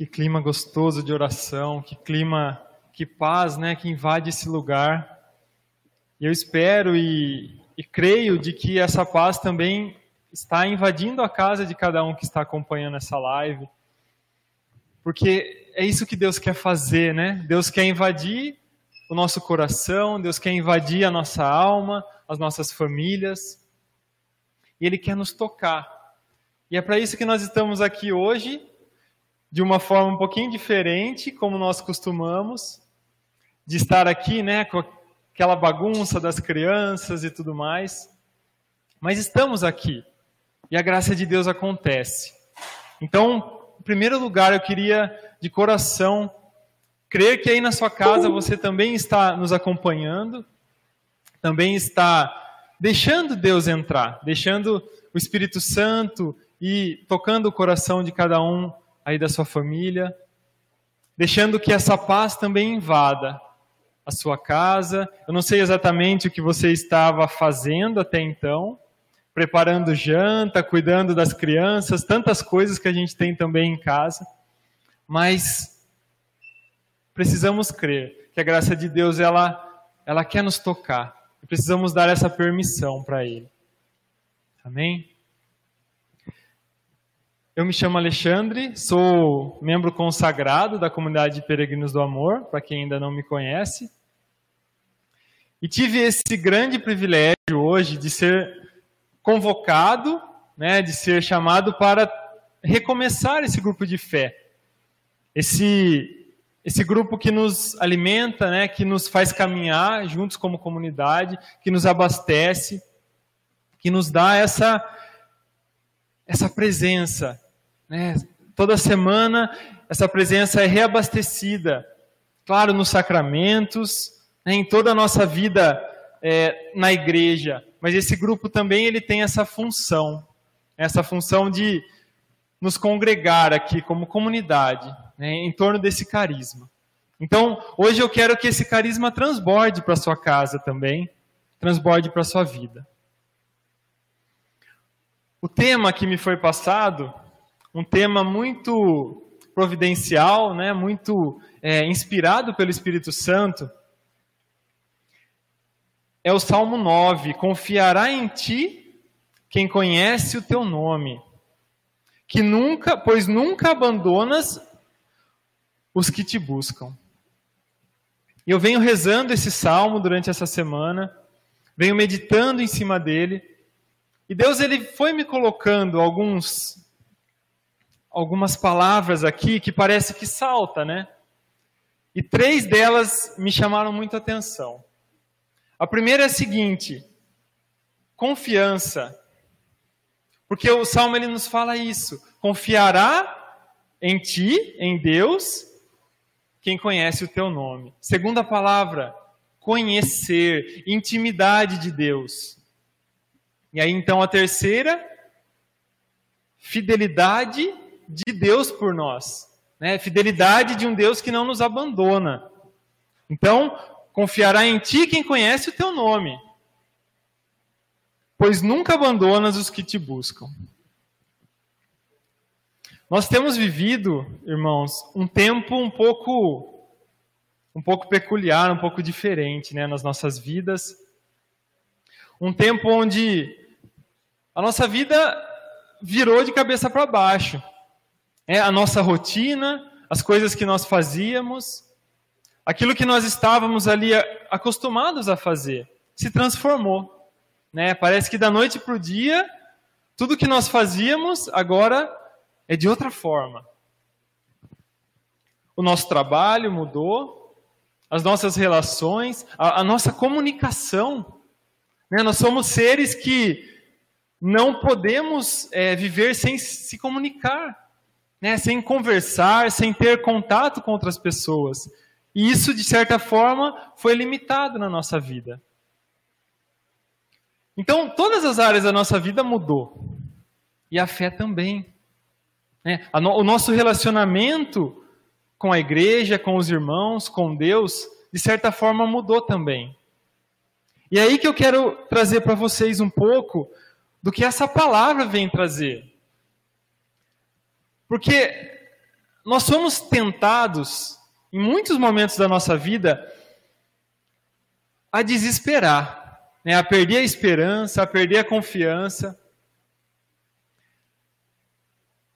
Que clima gostoso de oração, que clima, que paz, né, que invade esse lugar. E eu espero e, e creio de que essa paz também está invadindo a casa de cada um que está acompanhando essa live. Porque é isso que Deus quer fazer, né? Deus quer invadir o nosso coração, Deus quer invadir a nossa alma, as nossas famílias. E Ele quer nos tocar. E é para isso que nós estamos aqui hoje, de uma forma um pouquinho diferente, como nós costumamos, de estar aqui, né, com aquela bagunça das crianças e tudo mais. Mas estamos aqui e a graça de Deus acontece. Então, em primeiro lugar, eu queria de coração crer que aí na sua casa você também está nos acompanhando, também está deixando Deus entrar, deixando o Espírito Santo e tocando o coração de cada um aí da sua família, deixando que essa paz também invada a sua casa. Eu não sei exatamente o que você estava fazendo até então, preparando janta, cuidando das crianças, tantas coisas que a gente tem também em casa, mas precisamos crer que a graça de Deus ela ela quer nos tocar. E precisamos dar essa permissão para ele. Amém? Eu me chamo Alexandre, sou membro consagrado da comunidade de Peregrinos do Amor, para quem ainda não me conhece. E tive esse grande privilégio hoje de ser convocado, né, de ser chamado para recomeçar esse grupo de fé. Esse esse grupo que nos alimenta, né, que nos faz caminhar juntos como comunidade, que nos abastece, que nos dá essa essa presença, né? Toda semana essa presença é reabastecida, claro, nos sacramentos, né, em toda a nossa vida é, na igreja. Mas esse grupo também ele tem essa função, essa função de nos congregar aqui como comunidade, né, em torno desse carisma. Então, hoje eu quero que esse carisma transborde para sua casa também, transborde para sua vida. O tema que me foi passado, um tema muito providencial, né, muito é, inspirado pelo Espírito Santo, é o Salmo 9: Confiará em ti quem conhece o teu nome, que nunca, pois nunca abandonas os que te buscam. Eu venho rezando esse salmo durante essa semana, venho meditando em cima dele, e Deus ele foi me colocando alguns algumas palavras aqui que parece que salta, né? E três delas me chamaram muita atenção. A primeira é a seguinte: confiança. Porque o salmo ele nos fala isso. Confiará em ti, em Deus, quem conhece o teu nome. Segunda palavra, conhecer, intimidade de Deus. E aí então a terceira, fidelidade de Deus por nós. Né? Fidelidade de um Deus que não nos abandona. Então, confiará em ti quem conhece o teu nome, pois nunca abandonas os que te buscam. Nós temos vivido, irmãos, um tempo um pouco um pouco peculiar, um pouco diferente, né, nas nossas vidas. Um tempo onde a nossa vida virou de cabeça para baixo. É a nossa rotina, as coisas que nós fazíamos, aquilo que nós estávamos ali acostumados a fazer, se transformou. Né? Parece que da noite para o dia, tudo que nós fazíamos agora é de outra forma. O nosso trabalho mudou, as nossas relações, a, a nossa comunicação. Né? Nós somos seres que não podemos é, viver sem se comunicar, né? sem conversar, sem ter contato com outras pessoas. E isso, de certa forma, foi limitado na nossa vida. Então, todas as áreas da nossa vida mudou. E a fé também. Né? O nosso relacionamento com a igreja, com os irmãos, com Deus, de certa forma mudou também. E é aí que eu quero trazer para vocês um pouco do que essa palavra vem trazer. Porque nós somos tentados, em muitos momentos da nossa vida, a desesperar, né? a perder a esperança, a perder a confiança.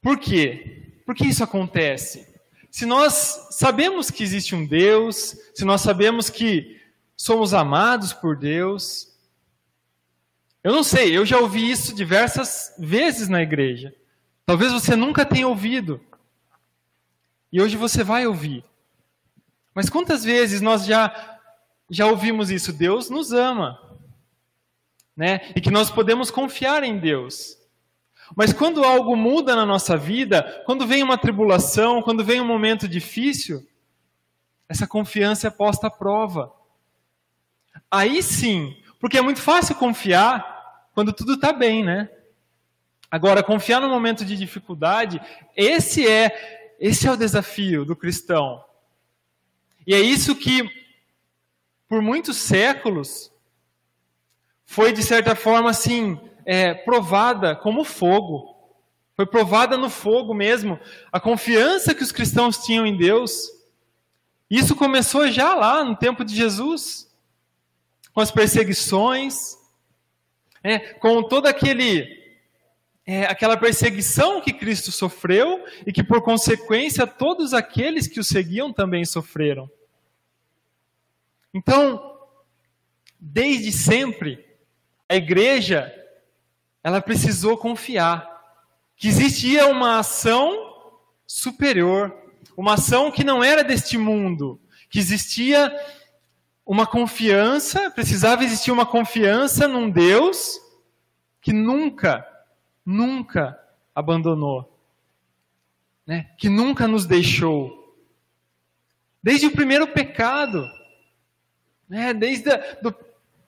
Por quê? Por que isso acontece? Se nós sabemos que existe um Deus, se nós sabemos que somos amados por Deus, eu não sei, eu já ouvi isso diversas vezes na igreja. Talvez você nunca tenha ouvido. E hoje você vai ouvir. Mas quantas vezes nós já já ouvimos isso? Deus nos ama. Né? E que nós podemos confiar em Deus. Mas quando algo muda na nossa vida, quando vem uma tribulação, quando vem um momento difícil, essa confiança é posta à prova. Aí sim, porque é muito fácil confiar quando tudo está bem, né? Agora, confiar no momento de dificuldade, esse é, esse é o desafio do cristão. E é isso que, por muitos séculos, foi de certa forma assim, é, provada como fogo. Foi provada no fogo mesmo. A confiança que os cristãos tinham em Deus. Isso começou já lá no tempo de Jesus, com as perseguições, é, com todo aquele é, aquela perseguição que Cristo sofreu e que, por consequência, todos aqueles que o seguiam também sofreram. Então, desde sempre, a igreja ela precisou confiar que existia uma ação superior, uma ação que não era deste mundo, que existia uma confiança, precisava existir uma confiança num Deus que nunca nunca abandonou, né? que nunca nos deixou. Desde o primeiro pecado, né? desde o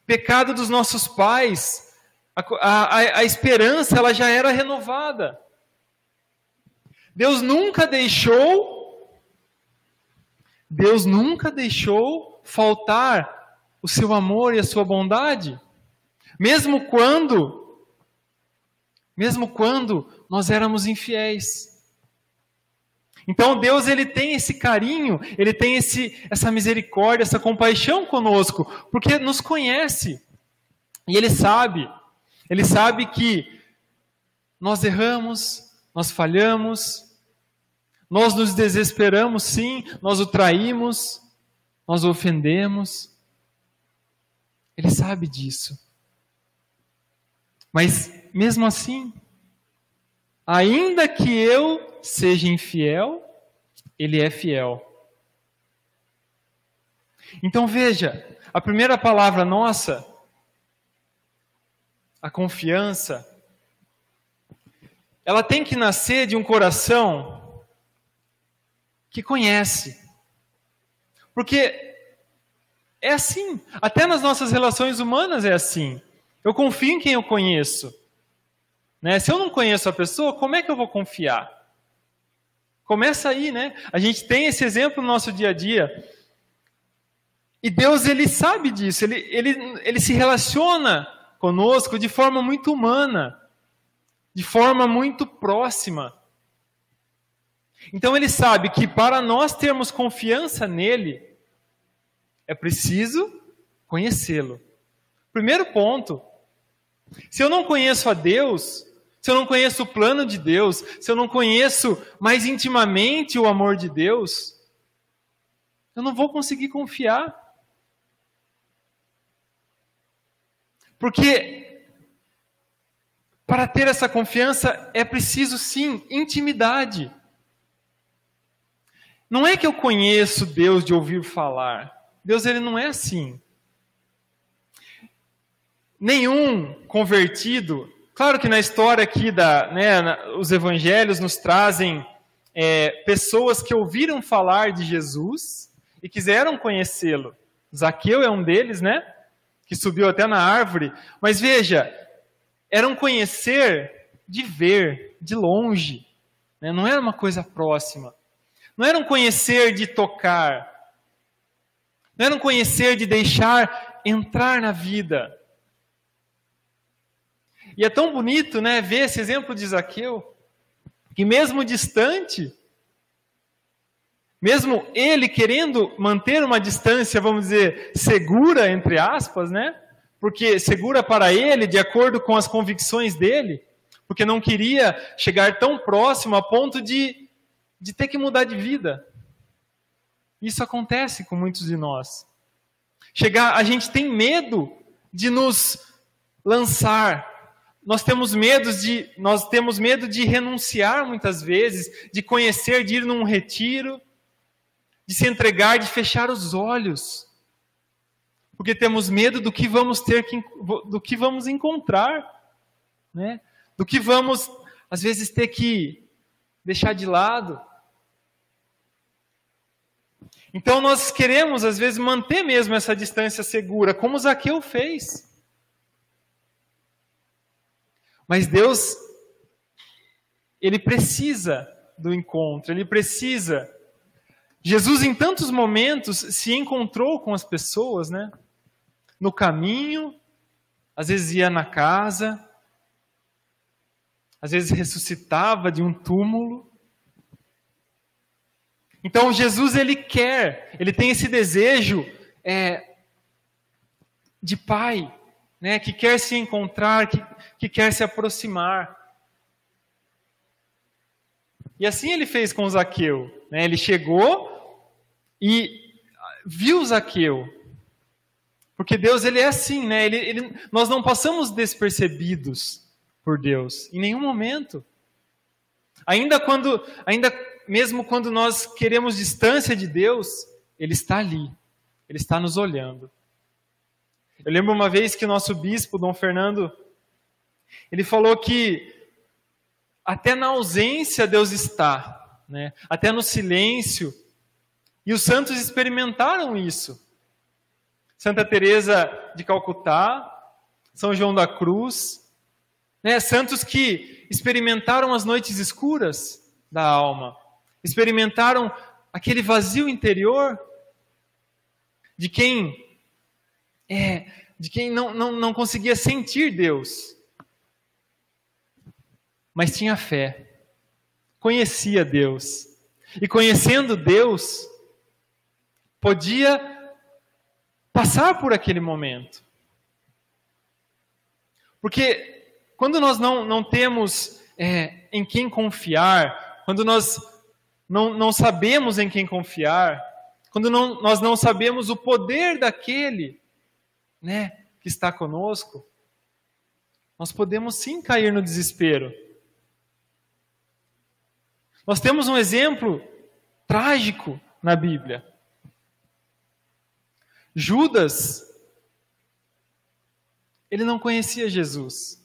pecado dos nossos pais, a, a, a esperança ela já era renovada. Deus nunca deixou, Deus nunca deixou faltar o seu amor e a sua bondade, mesmo quando mesmo quando nós éramos infiéis. Então Deus ele tem esse carinho, ele tem esse, essa misericórdia, essa compaixão conosco, porque nos conhece. E ele sabe, ele sabe que nós erramos, nós falhamos, nós nos desesperamos sim, nós o traímos, nós o ofendemos. Ele sabe disso. Mas mesmo assim, ainda que eu seja infiel, ele é fiel. Então veja, a primeira palavra nossa, a confiança, ela tem que nascer de um coração que conhece. Porque é assim, até nas nossas relações humanas é assim. Eu confio em quem eu conheço. Né? Se eu não conheço a pessoa, como é que eu vou confiar? Começa aí, né? A gente tem esse exemplo no nosso dia a dia. E Deus, ele sabe disso, ele, ele, ele se relaciona conosco de forma muito humana, de forma muito próxima. Então ele sabe que para nós termos confiança nele, é preciso conhecê-lo. Primeiro ponto, se eu não conheço a Deus, se eu não conheço o plano de Deus, se eu não conheço mais intimamente o amor de Deus, eu não vou conseguir confiar. Porque para ter essa confiança é preciso sim intimidade. Não é que eu conheço Deus de ouvir falar. Deus ele não é assim. Nenhum convertido, claro que na história aqui da, né, os evangelhos nos trazem é, pessoas que ouviram falar de Jesus e quiseram conhecê-lo. Zaqueu é um deles, né? Que subiu até na árvore. Mas veja, era um conhecer de ver, de longe. Né? Não era uma coisa próxima. Não era um conhecer de tocar. Não era um conhecer de deixar entrar na vida. E é tão bonito, né, ver esse exemplo de Zaqueu, que mesmo distante, mesmo ele querendo manter uma distância, vamos dizer, segura, entre aspas, né? Porque segura para ele, de acordo com as convicções dele, porque não queria chegar tão próximo a ponto de, de ter que mudar de vida. Isso acontece com muitos de nós. Chegar, a gente tem medo de nos lançar. Nós temos medo de, nós temos medo de renunciar muitas vezes, de conhecer, de ir num retiro, de se entregar, de fechar os olhos. Porque temos medo do que vamos ter que, do que vamos encontrar, né? Do que vamos às vezes ter que deixar de lado. Então nós queremos às vezes manter mesmo essa distância segura, como Zaqueu fez. Mas Deus ele precisa do encontro, ele precisa Jesus, em tantos momentos, se encontrou com as pessoas, né? No caminho, às vezes ia na casa, às vezes ressuscitava de um túmulo. Então, Jesus, ele quer, ele tem esse desejo é, de pai, né? Que quer se encontrar, que, que quer se aproximar. E assim ele fez com Zaqueu. Né? Ele chegou e viu Zaqueu. Porque Deus ele é assim, né? Ele, ele, nós não passamos despercebidos por Deus em nenhum momento. Ainda quando, ainda mesmo quando nós queremos distância de Deus, Ele está ali. Ele está nos olhando. Eu lembro uma vez que o nosso bispo, Dom Fernando, ele falou que até na ausência Deus está, né? Até no silêncio e os santos experimentaram isso. Santa Teresa de Calcutá, São João da Cruz, né? santos que experimentaram as noites escuras da alma, experimentaram aquele vazio interior de quem é, de quem não, não, não conseguia sentir Deus, mas tinha fé, conhecia Deus. E conhecendo Deus, podia passar por aquele momento. Porque quando nós não, não temos é, em quem confiar, quando nós não, não sabemos em quem confiar, quando não, nós não sabemos o poder daquele né, que está conosco, nós podemos sim cair no desespero. Nós temos um exemplo trágico na Bíblia. Judas, ele não conhecia Jesus.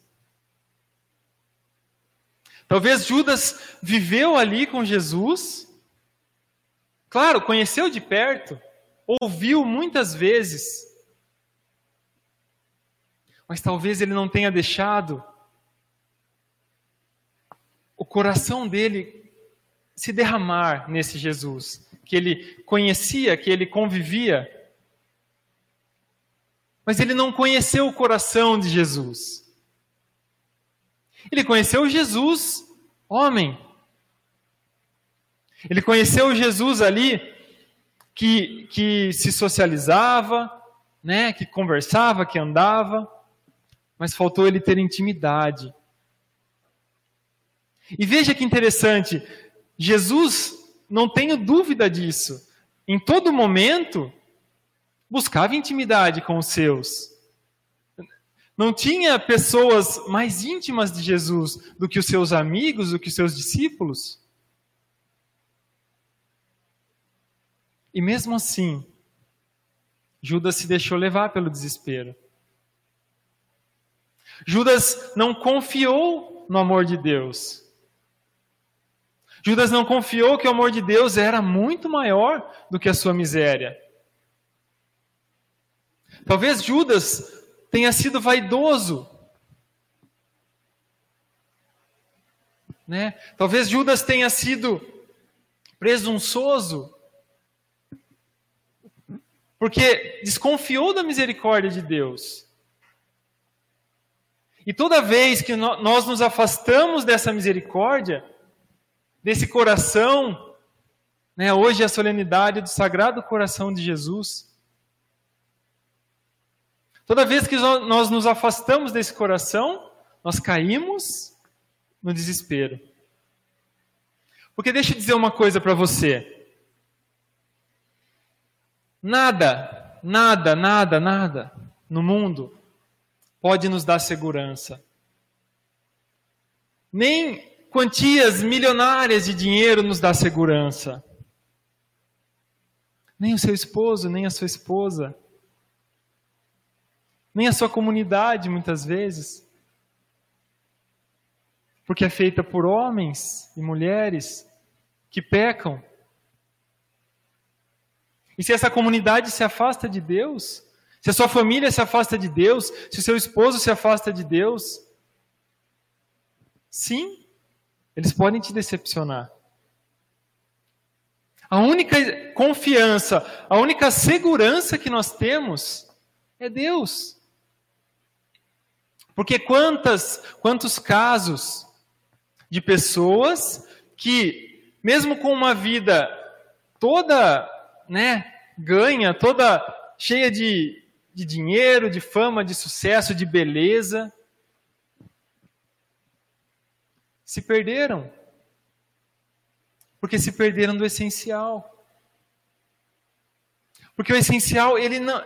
Talvez Judas viveu ali com Jesus, claro, conheceu de perto, ouviu muitas vezes, mas talvez ele não tenha deixado o coração dele se derramar nesse Jesus, que ele conhecia, que ele convivia mas ele não conheceu o coração de Jesus. Ele conheceu Jesus, homem. Ele conheceu Jesus ali que, que se socializava, né, que conversava, que andava, mas faltou ele ter intimidade. E veja que interessante, Jesus, não tenho dúvida disso, em todo momento, buscava intimidade com os seus. Não tinha pessoas mais íntimas de Jesus do que os seus amigos, do que os seus discípulos. E mesmo assim, Judas se deixou levar pelo desespero. Judas não confiou no amor de Deus. Judas não confiou que o amor de Deus era muito maior do que a sua miséria. Talvez Judas tenha sido vaidoso. Né? Talvez Judas tenha sido presunçoso. Porque desconfiou da misericórdia de Deus. E toda vez que nós nos afastamos dessa misericórdia, desse coração Né? Hoje é a solenidade do Sagrado Coração de Jesus. Toda vez que nós nos afastamos desse coração, nós caímos no desespero. Porque deixa eu dizer uma coisa para você. Nada, nada, nada, nada no mundo pode nos dar segurança. Nem quantias milionárias de dinheiro nos dá segurança. Nem o seu esposo, nem a sua esposa. Nem a sua comunidade, muitas vezes. Porque é feita por homens e mulheres que pecam. E se essa comunidade se afasta de Deus, se a sua família se afasta de Deus, se o seu esposo se afasta de Deus, sim, eles podem te decepcionar. A única confiança, a única segurança que nós temos é Deus. Porque quantas, quantos casos de pessoas que, mesmo com uma vida toda, né, ganha, toda cheia de de dinheiro, de fama, de sucesso, de beleza, se perderam. Porque se perderam do essencial. Porque o essencial, ele não,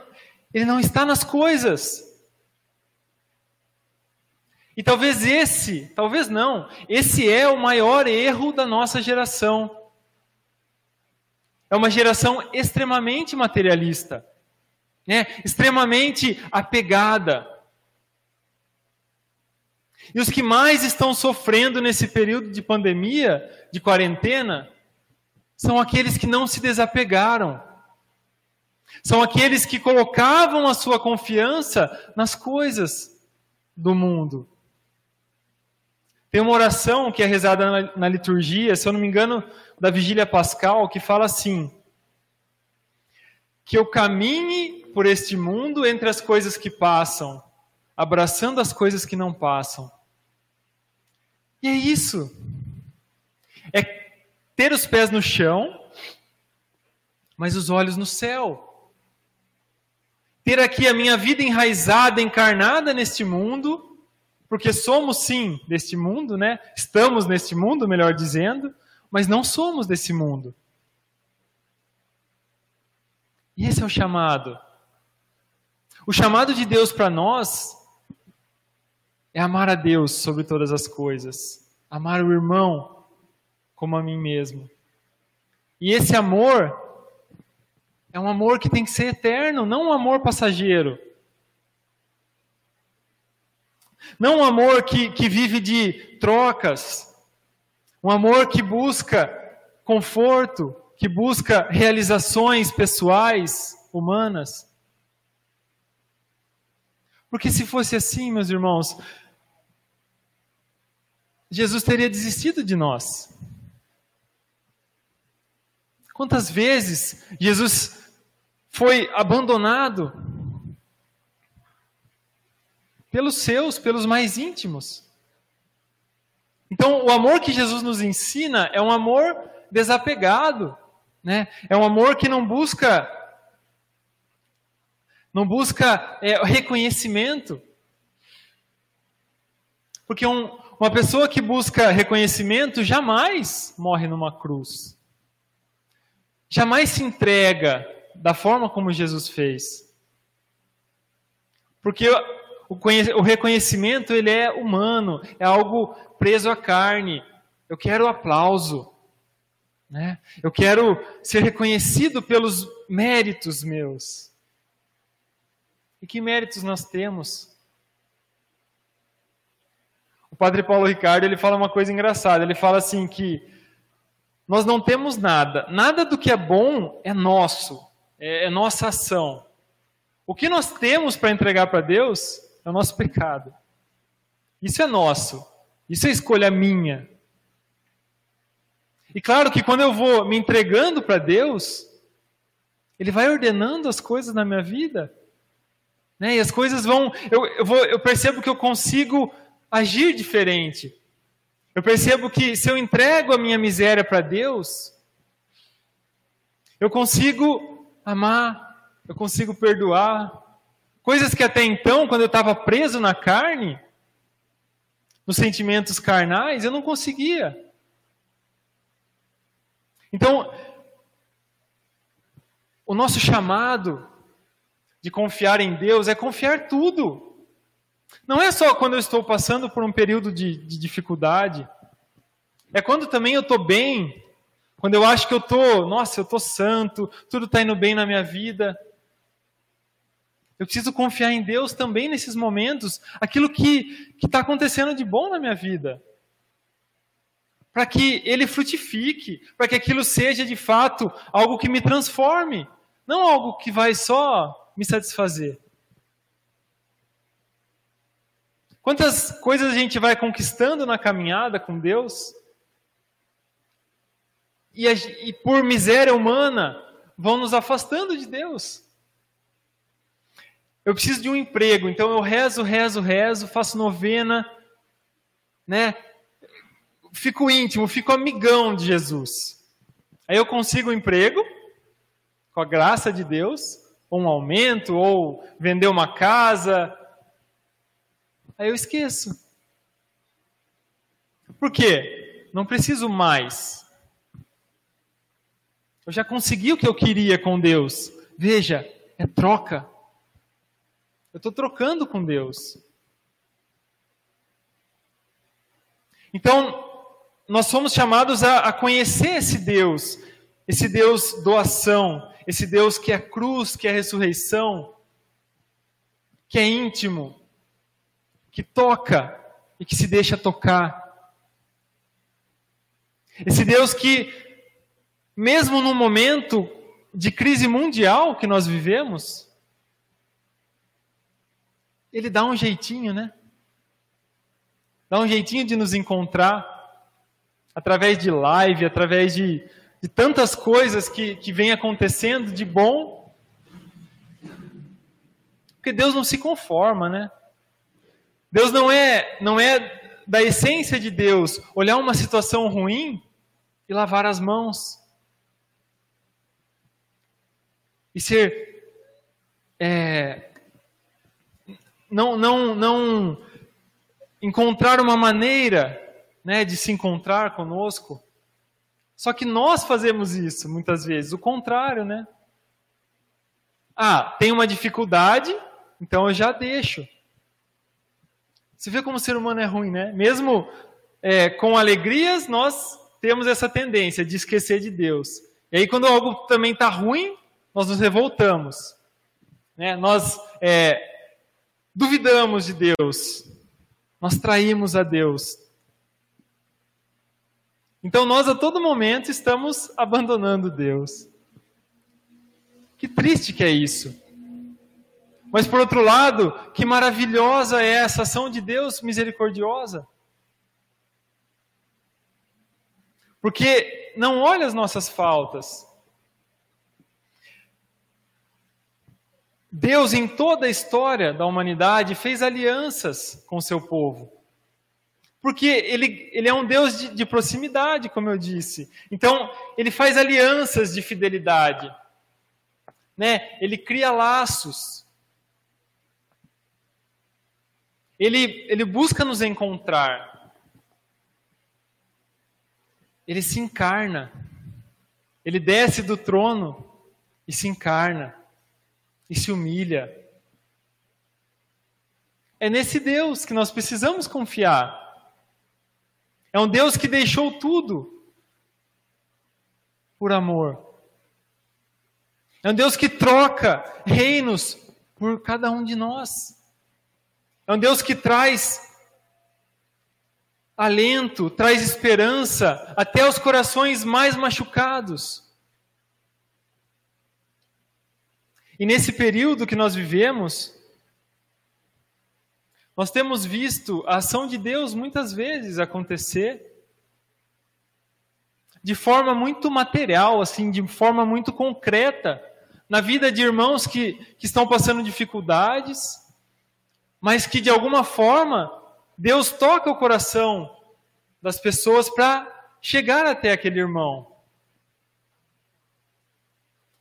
ele não está nas coisas. E talvez esse, talvez não, esse é o maior erro da nossa geração. É uma geração extremamente materialista né, extremamente apegada. E os que mais estão sofrendo nesse período de pandemia, de quarentena, são aqueles que não se desapegaram. São aqueles que colocavam a sua confiança nas coisas do mundo. Tem uma oração que é rezada na, na liturgia, se eu não me engano, da vigília pascal, que fala assim: Que eu caminhe por este mundo entre as coisas que passam, abraçando as coisas que não passam. E é isso. É ter os pés no chão, mas os olhos no céu. Ter aqui a minha vida enraizada, encarnada neste mundo, porque somos sim deste mundo, né? Estamos neste mundo, melhor dizendo, mas não somos desse mundo. E esse é o chamado. O chamado de Deus para nós é amar a Deus sobre todas as coisas, amar o irmão como a mim mesmo. E esse amor é um amor que tem que ser eterno, não um amor passageiro. Não um amor que, que vive de trocas, um amor que busca conforto, que busca realizações pessoais, humanas. Porque se fosse assim, meus irmãos, Jesus teria desistido de nós. Quantas vezes Jesus foi abandonado pelos seus, pelos mais íntimos? Então, o amor que Jesus nos ensina é um amor desapegado, né? É um amor que não busca não busca é, reconhecimento. Porque um, uma pessoa que busca reconhecimento jamais morre numa cruz. Jamais se entrega da forma como Jesus fez. Porque o, o reconhecimento ele é humano, é algo preso à carne. Eu quero aplauso. Né? Eu quero ser reconhecido pelos méritos meus. E que méritos nós temos? O padre Paulo Ricardo ele fala uma coisa engraçada. Ele fala assim que nós não temos nada. Nada do que é bom é nosso, é, é nossa ação. O que nós temos para entregar para Deus é o nosso pecado. Isso é nosso. Isso é escolha minha. E claro que quando eu vou me entregando para Deus, Ele vai ordenando as coisas na minha vida. Né? E as coisas vão. Eu, eu, vou, eu percebo que eu consigo agir diferente. Eu percebo que se eu entrego a minha miséria para Deus, Eu consigo amar, eu consigo perdoar. Coisas que até então, quando eu estava preso na carne, nos sentimentos carnais, eu não conseguia. Então, o nosso chamado de confiar em Deus é confiar tudo. Não é só quando eu estou passando por um período de, de dificuldade. É quando também eu estou bem, quando eu acho que eu estou, nossa, eu estou santo, tudo está indo bem na minha vida. Eu preciso confiar em Deus também nesses momentos, aquilo que está acontecendo de bom na minha vida. Para que ele frutifique, para que aquilo seja de fato algo que me transforme, não algo que vai só me satisfazer. Quantas coisas a gente vai conquistando na caminhada com Deus e, e por miséria humana vão nos afastando de Deus. Eu preciso de um emprego, então eu rezo, rezo, rezo, faço novena, né? Fico íntimo, fico amigão de Jesus. Aí eu consigo um emprego, com a graça de Deus, um aumento, ou vender uma casa. Aí eu esqueço. Por quê? Não preciso mais. Eu já consegui o que eu queria com Deus. Veja, é troca. Eu estou trocando com Deus. Então, nós somos chamados a, a, conhecer esse Deus, esse Deus doação, esse Deus que é cruz, que é ressurreição, que é íntimo, que toca e que se deixa tocar. Esse Deus que mesmo no momento de crise mundial que nós vivemos, ele dá um jeitinho, né? Dá um jeitinho de nos encontrar através de live, através de, de tantas coisas que, que vem acontecendo de bom. Porque Deus não se conforma, né? Deus não é, não é da essência de Deus olhar uma situação ruim e lavar as mãos e ser é, não, não, não encontrar uma maneira né, de se encontrar conosco. Só que nós fazemos isso muitas vezes, o contrário, né? Ah, tem uma dificuldade, então eu já deixo. Você vê como o ser humano é ruim, né? Mesmo é, com alegrias, nós temos essa tendência de esquecer de Deus. E aí, quando algo também está ruim, nós nos revoltamos. Né? Nós é, duvidamos de Deus. Nós traímos a Deus. Então nós a todo momento estamos abandonando Deus. Que triste que é isso. Mas por outro lado, que maravilhosa é essa ação de Deus misericordiosa. Porque não olha as nossas faltas, Deus, em toda a história da humanidade, fez alianças com seu povo. Porque ele, ele é um Deus de, de proximidade, como eu disse. Então, ele faz alianças de fidelidade. Né? Ele cria laços. Ele, ele busca nos encontrar. Ele se encarna. Ele desce do trono e se encarna e se humilha. É nesse Deus que nós precisamos confiar. É um Deus que deixou tudo por amor. É um Deus que troca reinos por cada um de nós. É um Deus que traz alento, traz esperança até aos corações mais machucados. E nesse período que nós vivemos, nós temos visto a ação de Deus muitas vezes acontecer de forma muito material, assim, de forma muito concreta, na vida de irmãos que, que estão passando dificuldades, mas que de alguma forma Deus toca o coração das pessoas para chegar até aquele irmão.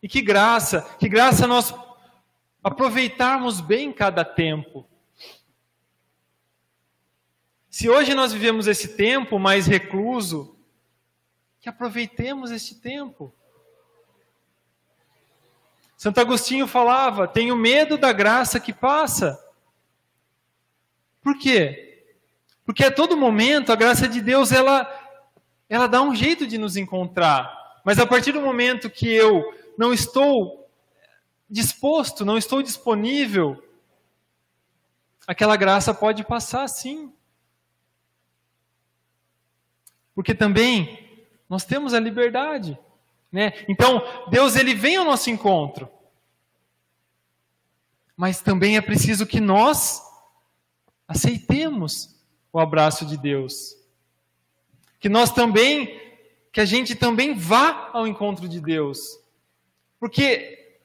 E que graça, que graça nós aproveitarmos bem cada tempo. Se hoje nós vivemos esse tempo mais recluso, que aproveitemos este tempo. Santo Agostinho falava: tenho medo da graça que passa. Por quê? Porque a todo momento a graça de Deus ela, ela dá um jeito de nos encontrar. Mas a partir do momento que eu não estou disposto, não estou disponível, aquela graça pode passar sim. Porque também nós temos a liberdade. Né? Então, Deus ele vem ao nosso encontro. Mas também é preciso que nós aceitemos o abraço de Deus. Que nós também, que a gente também vá ao encontro de Deus. Porque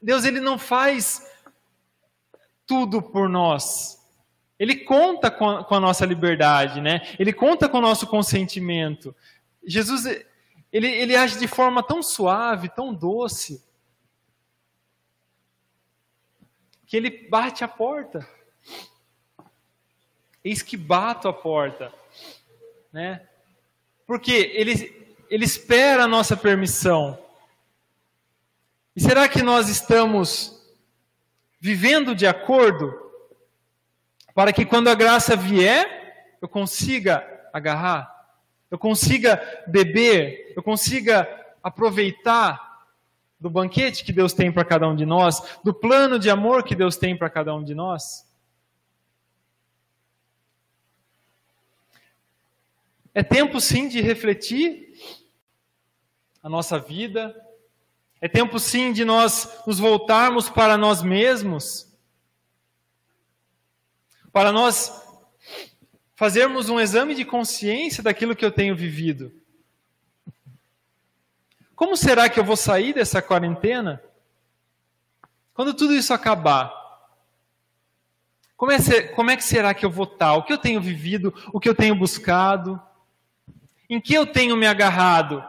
Deus ele não faz tudo por nós. Ele conta com a, com a, nossa liberdade, né? Ele conta com o nosso consentimento. Jesus, ele, ele age de forma tão suave, tão doce, que ele bate a porta. Eis que bato a porta, né? Porque ele, ele espera a nossa permissão. E será que nós estamos vivendo de acordo para que quando a graça vier, eu consiga agarrar, eu consiga beber, eu consiga aproveitar do banquete que Deus tem para cada um de nós, do plano de amor que Deus tem para cada um de nós. É tempo sim de refletir a nossa vida, é tempo sim de nós nos voltarmos para nós mesmos para nós fazermos um exame de consciência daquilo que eu tenho vivido. Como será que eu vou sair dessa quarentena? Quando tudo isso acabar, como é, como é, que será que eu vou estar? O que eu tenho vivido? O que eu tenho buscado? Em que eu tenho me agarrado?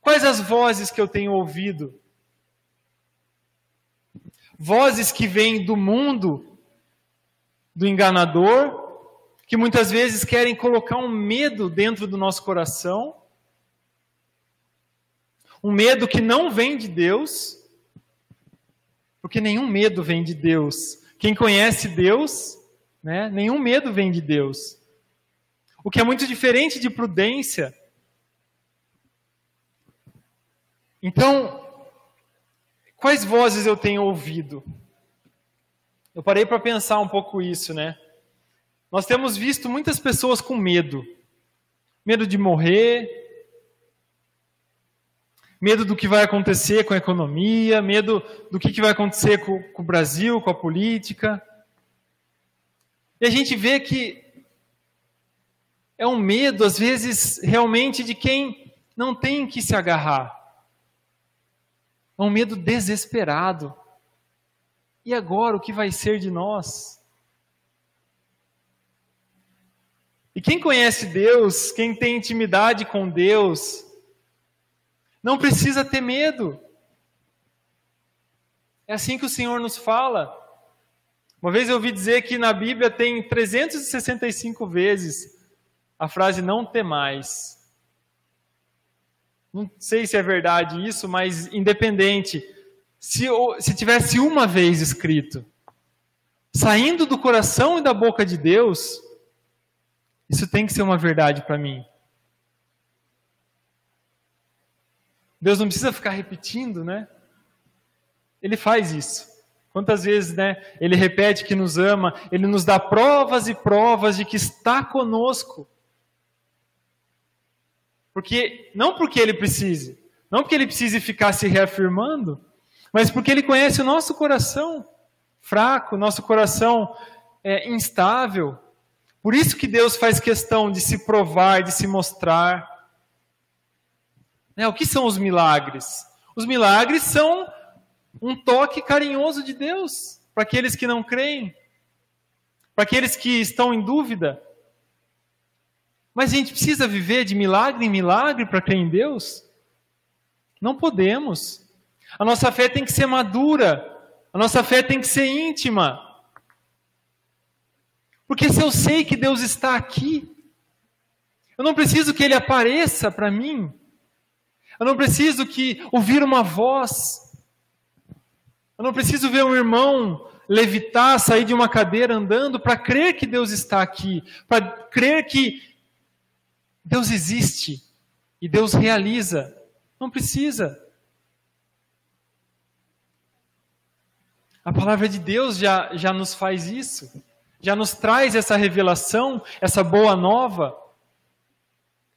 Quais as vozes que eu tenho ouvido? Vozes que vêm do mundo do enganador, que muitas vezes querem colocar um medo dentro do nosso coração, um medo que não vem de Deus, porque nenhum medo vem de Deus. Quem conhece Deus, né, nenhum medo vem de Deus. O que é muito diferente de prudência. Então, quais vozes eu tenho ouvido? Eu parei para pensar um pouco isso, né? Nós temos visto muitas pessoas com medo. Medo de morrer, medo do que vai acontecer com a economia, medo do que vai acontecer com, com o Brasil, com a política. E a gente vê que é um medo, às vezes, realmente de quem não tem que se agarrar. É um medo desesperado. E agora o que vai ser de nós? E quem conhece Deus, quem tem intimidade com Deus, não precisa ter medo. É assim que o Senhor nos fala. Uma vez eu ouvi dizer que na Bíblia tem 365 vezes a frase não temais. Não sei se é verdade isso, mas independente, se, se tivesse uma vez escrito, saindo do coração e da boca de Deus, isso tem que ser uma verdade para mim. Deus não precisa ficar repetindo, né? Ele faz isso. Quantas vezes, né? Ele repete que nos ama, ele nos dá provas e provas de que está conosco. Porque não porque ele precise, não porque ele precise ficar se reafirmando, mas porque Ele conhece o nosso coração fraco, nosso coração é, instável. Por isso que Deus faz questão de se provar, de se mostrar. Né? O que são os milagres? Os milagres são um toque carinhoso de Deus para aqueles que não creem, para aqueles que estão em dúvida. Mas a gente precisa viver de milagre em milagre para crer em Deus? Não podemos. A nossa fé tem que ser madura. A nossa fé tem que ser íntima. Porque se eu sei que Deus está aqui, eu não preciso que Ele apareça para mim. Eu não preciso que ouvir uma voz. Eu não preciso ver um irmão levitar, sair de uma cadeira andando para crer que Deus está aqui, para crer que Deus existe e Deus realiza. Não precisa. A palavra de Deus já, já nos faz isso, já nos traz essa revelação, essa boa nova.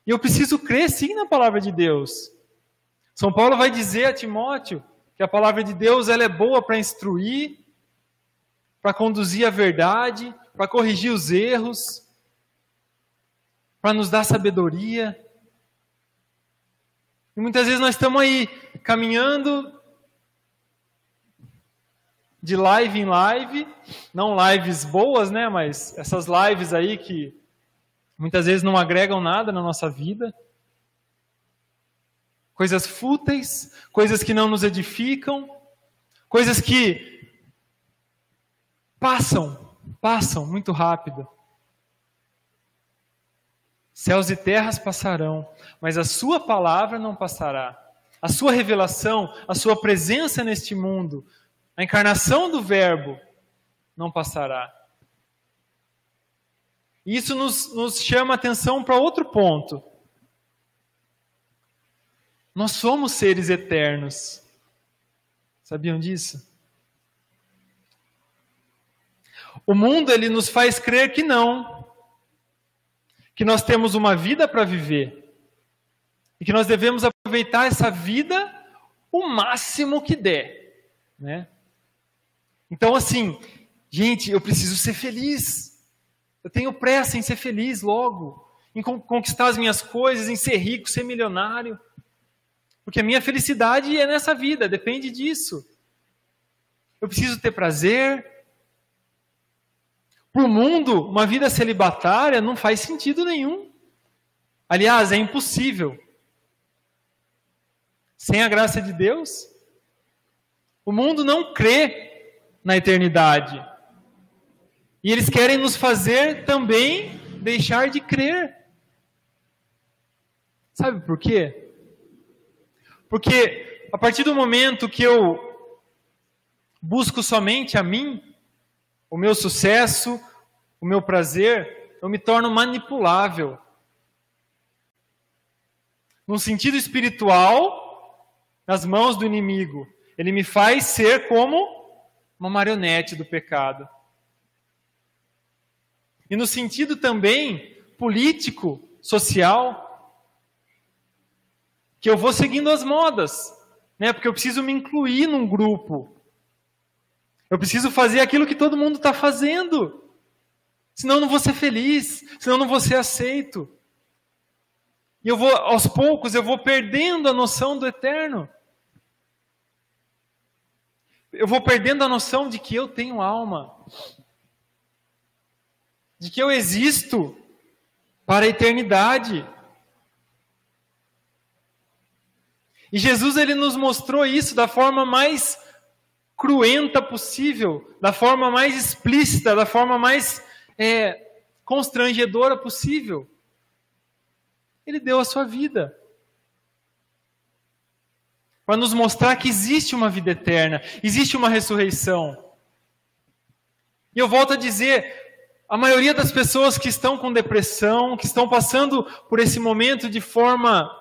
E eu preciso crer sim na palavra de Deus. São Paulo vai dizer a Timóteo que a palavra de Deus ela é boa para instruir, para conduzir a verdade, para corrigir os erros, para nos dar sabedoria. E muitas vezes nós estamos aí caminhando de live em live, não lives boas, né, mas essas lives aí que muitas vezes não agregam nada na nossa vida. Coisas fúteis, coisas que não nos edificam, coisas que passam, passam muito rápido. Céus e terras passarão, mas a sua palavra não passará. A sua revelação, a sua presença neste mundo, a encarnação do Verbo não passará. Isso nos, nos chama atenção para outro ponto. Nós somos seres eternos. Sabiam disso? O mundo ele nos faz crer que não. Que nós temos uma vida para viver. E que nós devemos aproveitar essa vida o máximo que der, né? Então, assim, gente, eu preciso ser feliz. Eu tenho pressa em ser feliz logo, em conquistar as minhas coisas, em ser rico, ser milionário. Porque a minha felicidade é nessa vida, depende disso. Eu preciso ter prazer. Para o mundo, uma vida celibatária não faz sentido nenhum. Aliás, é impossível. Sem a graça de Deus, o mundo não crê na eternidade. E eles querem nos fazer também deixar de crer. Sabe por quê? Porque a partir do momento que eu busco somente a mim, o meu sucesso, o meu prazer, eu me torno manipulável. Num sentido espiritual, nas mãos do inimigo, ele me faz ser como uma marionete do pecado. E no sentido também político, social, que eu vou seguindo as modas, né? Porque eu preciso me incluir num grupo. Eu preciso fazer aquilo que todo mundo está fazendo. Senão eu não vou ser feliz, senão eu não vou ser aceito. E eu vou, aos poucos, eu vou perdendo a noção do eterno eu vou perdendo a noção de que eu tenho alma, de que eu existo para a eternidade. E Jesus ele nos mostrou isso da forma mais cruenta possível, da forma mais explícita, da forma mais é, constrangedora possível. Ele deu a sua vida para nos mostrar que existe uma vida eterna, existe uma ressurreição. E eu volto a dizer, a maioria das pessoas que estão com depressão, que estão passando por esse momento de forma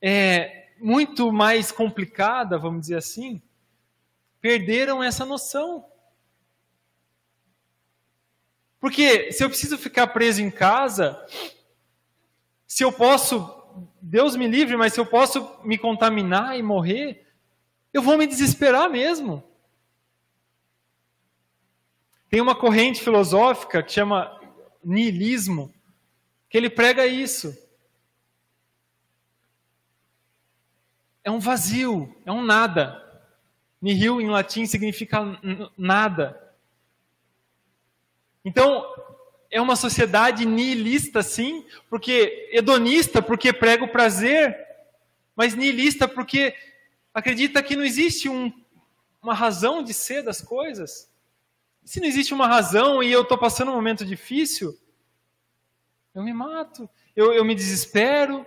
é, muito mais complicada, vamos dizer assim, perderam essa noção. Porque se eu preciso ficar preso em casa, se eu posso Deus me livre, mas se eu posso me contaminar e morrer, eu vou me desesperar mesmo. Tem uma corrente filosófica que chama niilismo, que ele prega isso. É um vazio, é um nada. Nihil em latim significa nada. Então, é uma sociedade nihilista, sim, porque hedonista, porque prega o prazer, mas nihilista porque acredita que não existe um, uma razão de ser das coisas? Se não existe uma razão e eu estou passando um momento difícil, eu me mato, eu, eu me desespero.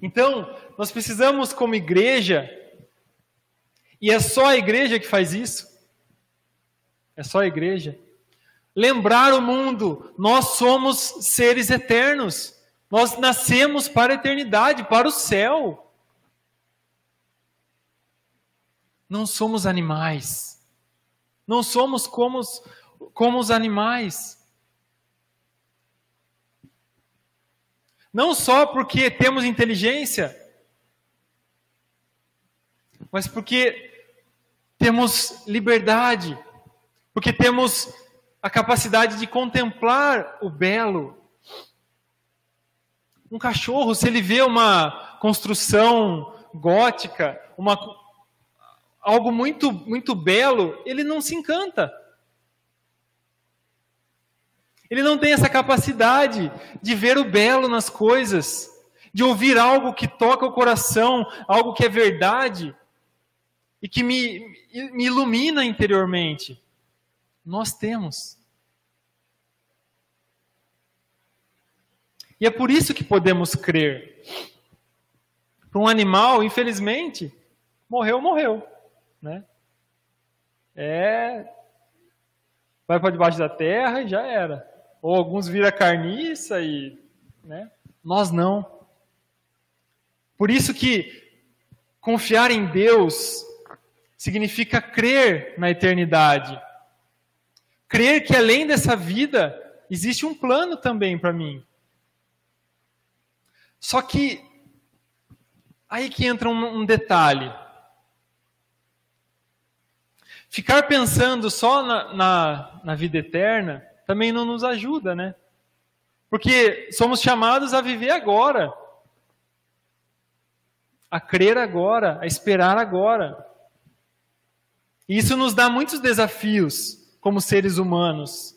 Então, nós precisamos, como igreja, e é só a igreja que faz isso, é só a igreja, lembrar o mundo: nós somos seres eternos, nós nascemos para a eternidade, para o céu. Não somos animais, não somos como os, como os animais. Não só porque temos inteligência, mas porque temos liberdade, porque temos a capacidade de contemplar o belo. Um cachorro, se ele vê uma construção gótica, uma, algo muito, muito belo, ele não se encanta. Ele não tem essa capacidade de ver o belo nas coisas, de ouvir algo que toca o coração, algo que é verdade e que me, me ilumina interiormente. Nós temos. E é por isso que podemos crer. Para um animal, infelizmente, morreu, morreu. Né? É. Vai para debaixo da terra e já era. Ou alguns vira carniça e. Né? Nós não. Por isso que confiar em Deus significa crer na eternidade. Crer que além dessa vida existe um plano também para mim. Só que aí que entra um, um detalhe. Ficar pensando só na, na, na vida eterna também não nos ajuda, né? Porque somos chamados a viver agora, a crer agora, a esperar agora. E isso nos dá muitos desafios como seres humanos.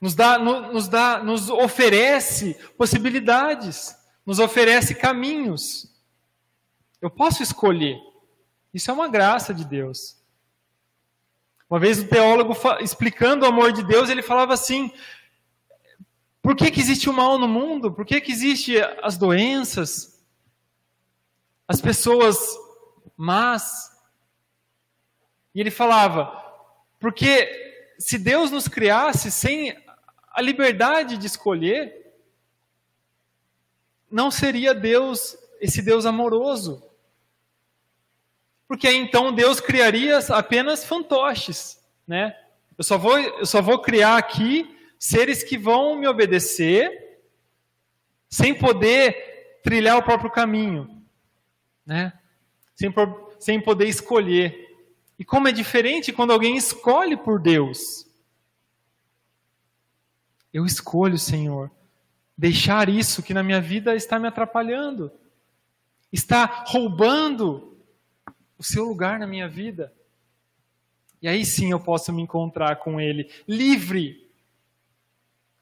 Nos dá, nos dá, nos oferece possibilidades, nos oferece caminhos. Eu posso escolher. Isso é uma graça de Deus. Uma vez o teólogo explicando o amor de Deus, ele falava assim: por que, que existe o mal no mundo? Por que, que existe as doenças? As pessoas mas. E ele falava, porque se Deus nos criasse sem a liberdade de escolher, não seria Deus, esse Deus amoroso. Porque então Deus criaria apenas fantoches, né? Eu só vou, eu só vou criar aqui seres que vão me obedecer sem poder trilhar o próprio caminho, né? sem, sem poder escolher. E como é diferente quando alguém escolhe por Deus. Eu escolho, Senhor, deixar isso que na minha vida está me atrapalhando, está roubando o seu lugar na minha vida. E aí sim eu posso me encontrar com Ele, livre.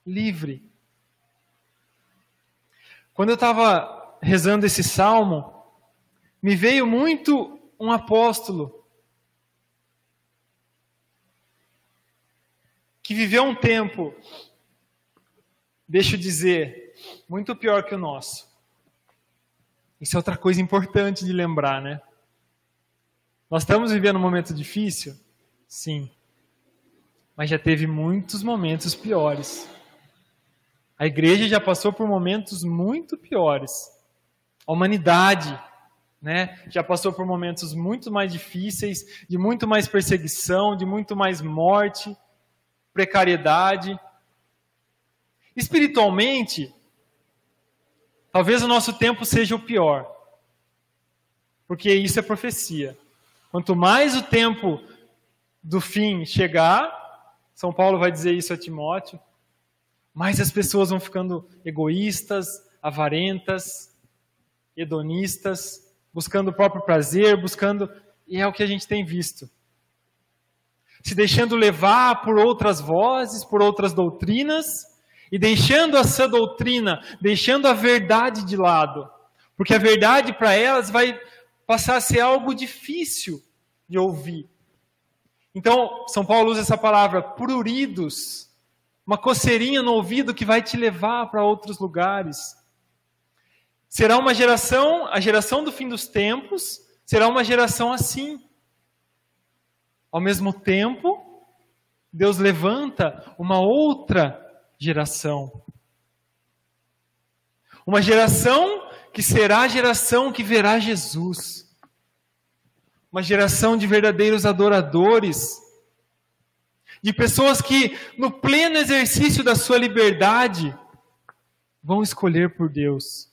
Livre. Quando eu estava rezando esse salmo, me veio muito um apóstolo que viveu um tempo, deixa eu dizer, muito pior que o nosso. Isso é outra coisa importante de lembrar, né? Nós estamos vivendo um momento difícil? Sim. Mas já teve muitos momentos piores. A igreja já passou por momentos muito piores. A humanidade né? Já passou por momentos muito mais difíceis, de muito mais perseguição, de muito mais morte, precariedade. Espiritualmente, talvez o nosso tempo seja o pior. Porque isso é profecia. Quanto mais o tempo do fim chegar, São Paulo vai dizer isso a Timóteo, mais as pessoas vão ficando egoístas, avarentas, hedonistas, buscando o próprio prazer, buscando. E é o que a gente tem visto. Se deixando levar por outras vozes, por outras doutrinas, e deixando a sã doutrina, deixando a verdade de lado, porque a verdade para elas vai passar a ser algo difícil de ouvir. Então, São Paulo usa essa palavra, pruridos, uma coceirinha no ouvido que vai te levar para outros lugares. Será uma geração, a geração do fim dos tempos, será uma geração assim. Ao mesmo tempo, Deus levanta uma outra geração. Uma geração que será a geração que verá Jesus uma geração de verdadeiros adoradores, de pessoas que, no pleno exercício da sua liberdade, vão escolher por Deus.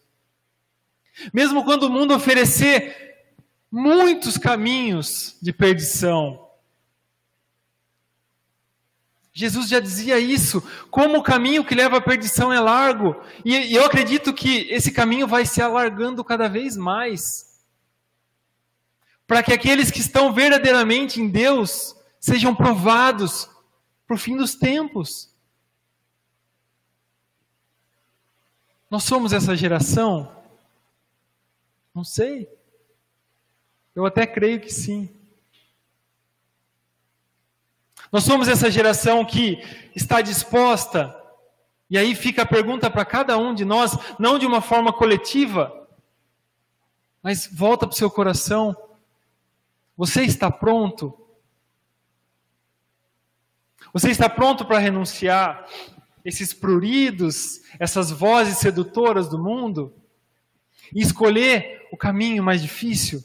Mesmo quando o mundo oferecer muitos caminhos de perdição. Jesus já dizia isso, como o caminho que leva à perdição é largo, e eu acredito que esse caminho vai se alargando cada vez mais para que aqueles que estão verdadeiramente em Deus sejam provados para o fim dos tempos. Nós somos essa geração? Não sei. Eu até creio que sim. Nós somos essa geração que está disposta, e aí fica a pergunta para cada um de nós, não de uma forma coletiva, mas volta para o seu coração. Você está pronto? Você está pronto para renunciar esses pruridos, essas vozes sedutoras do mundo e escolher o caminho mais difícil?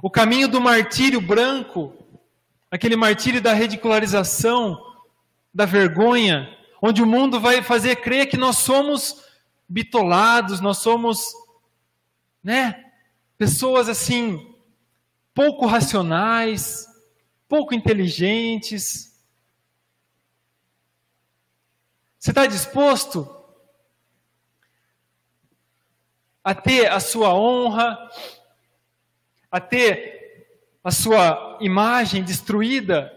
O caminho do martírio branco, aquele martírio da ridicularização, da vergonha, onde o mundo vai fazer crer que nós somos bitolados, nós somos, né, pessoas assim, pouco racionais, pouco inteligentes. Você está disposto a ter a sua honra, a ter a sua imagem destruída,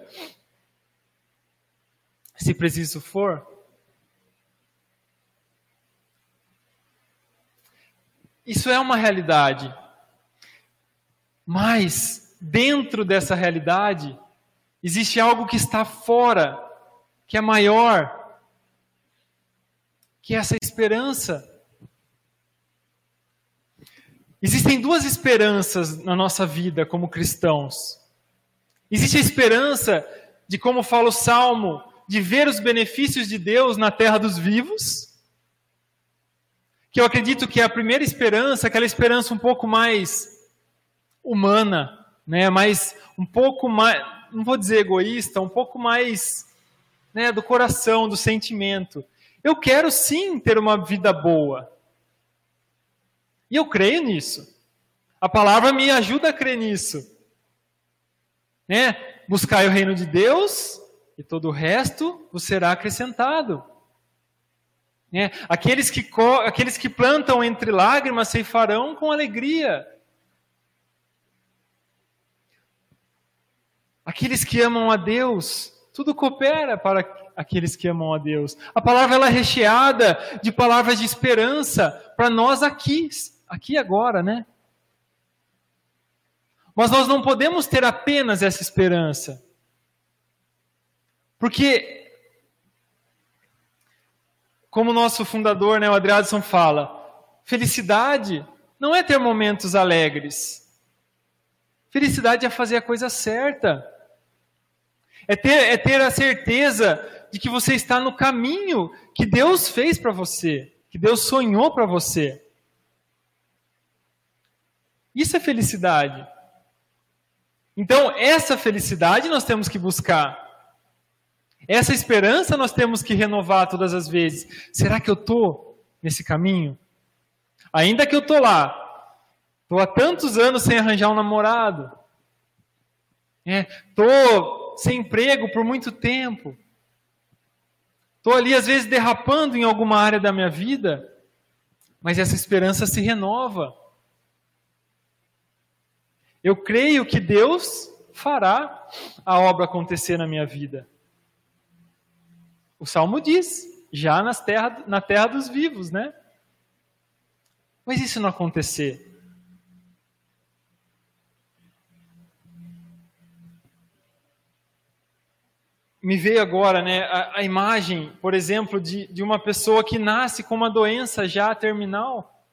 se preciso for? Isso é uma realidade. Mas, dentro dessa realidade, existe algo que está fora, que é maior, que é essa esperança. Existem duas esperanças na nossa vida como cristãos. Existe a esperança de, como fala o Salmo, de ver os benefícios de Deus na terra dos vivos, que eu acredito que é a primeira esperança, aquela esperança um pouco mais humana, né? Mas um pouco mais, não vou dizer egoísta, um pouco mais, né, do coração, do sentimento. Eu quero sim ter uma vida boa. E eu creio nisso. A palavra me ajuda a crer nisso. Né? Buscai o reino de Deus e todo o resto vos será acrescentado. Né? Aqueles, que, aqueles que plantam entre lágrimas ceifarão com alegria. Aqueles que amam a Deus, tudo coopera para aqueles que amam a Deus. A palavra ela é recheada de palavras de esperança para nós aqui, aqui agora, né? Mas nós não podemos ter apenas essa esperança. Porque, como nosso fundador, né, o Adriadson fala, felicidade não é ter momentos alegres. Felicidade é fazer a coisa certa. É ter, é ter a certeza de que você está no caminho que Deus fez para você, que Deus sonhou para você. Isso é felicidade. Então, essa felicidade nós temos que buscar. Essa esperança nós temos que renovar todas as vezes. Será que eu estou nesse caminho? Ainda que eu estou lá, estou há tantos anos sem arranjar um namorado. Estou é, sem emprego por muito tempo. Estou ali, às vezes, derrapando em alguma área da minha vida, mas essa esperança se renova. Eu creio que Deus fará a obra acontecer na minha vida. O Salmo diz, já nas terra, na terra dos vivos, né? Mas se não acontecer? Me veio agora né, a, a imagem, por exemplo, de, de uma pessoa que nasce com uma doença já terminal.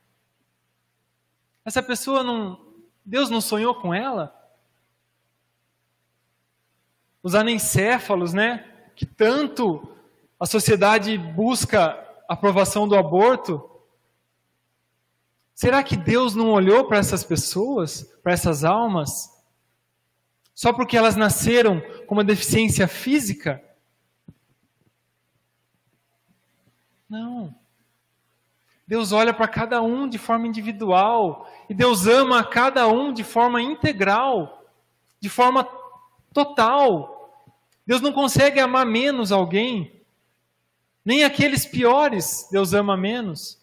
Essa pessoa não. Deus não sonhou com ela? Os anencéfalos, né? Que tanto a sociedade busca aprovação do aborto. Será que Deus não olhou para essas pessoas, para essas almas, só porque elas nasceram com uma deficiência física? Não. Deus olha para cada um de forma individual e Deus ama a cada um de forma integral, de forma total. Deus não consegue amar menos alguém, nem aqueles piores Deus ama menos.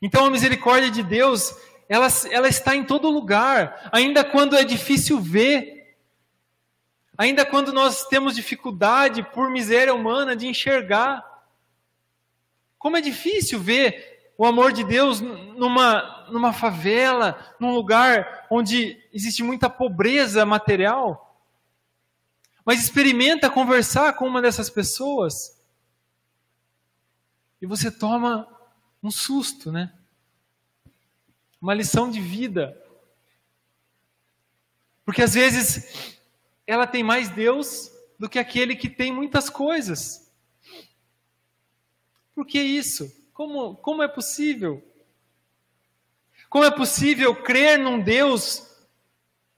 Então a misericórdia de Deus, ela, ela está em todo lugar, ainda quando é difícil ver, ainda quando nós temos dificuldade por miséria humana de enxergar. Como é difícil ver o amor de Deus numa, numa favela, num lugar onde existe muita pobreza material. Mas experimenta conversar com uma dessas pessoas e você toma um susto, né? Uma lição de vida. Porque às vezes ela tem mais Deus do que aquele que tem muitas coisas. Por que isso? Como, como é possível? Como é possível crer num Deus,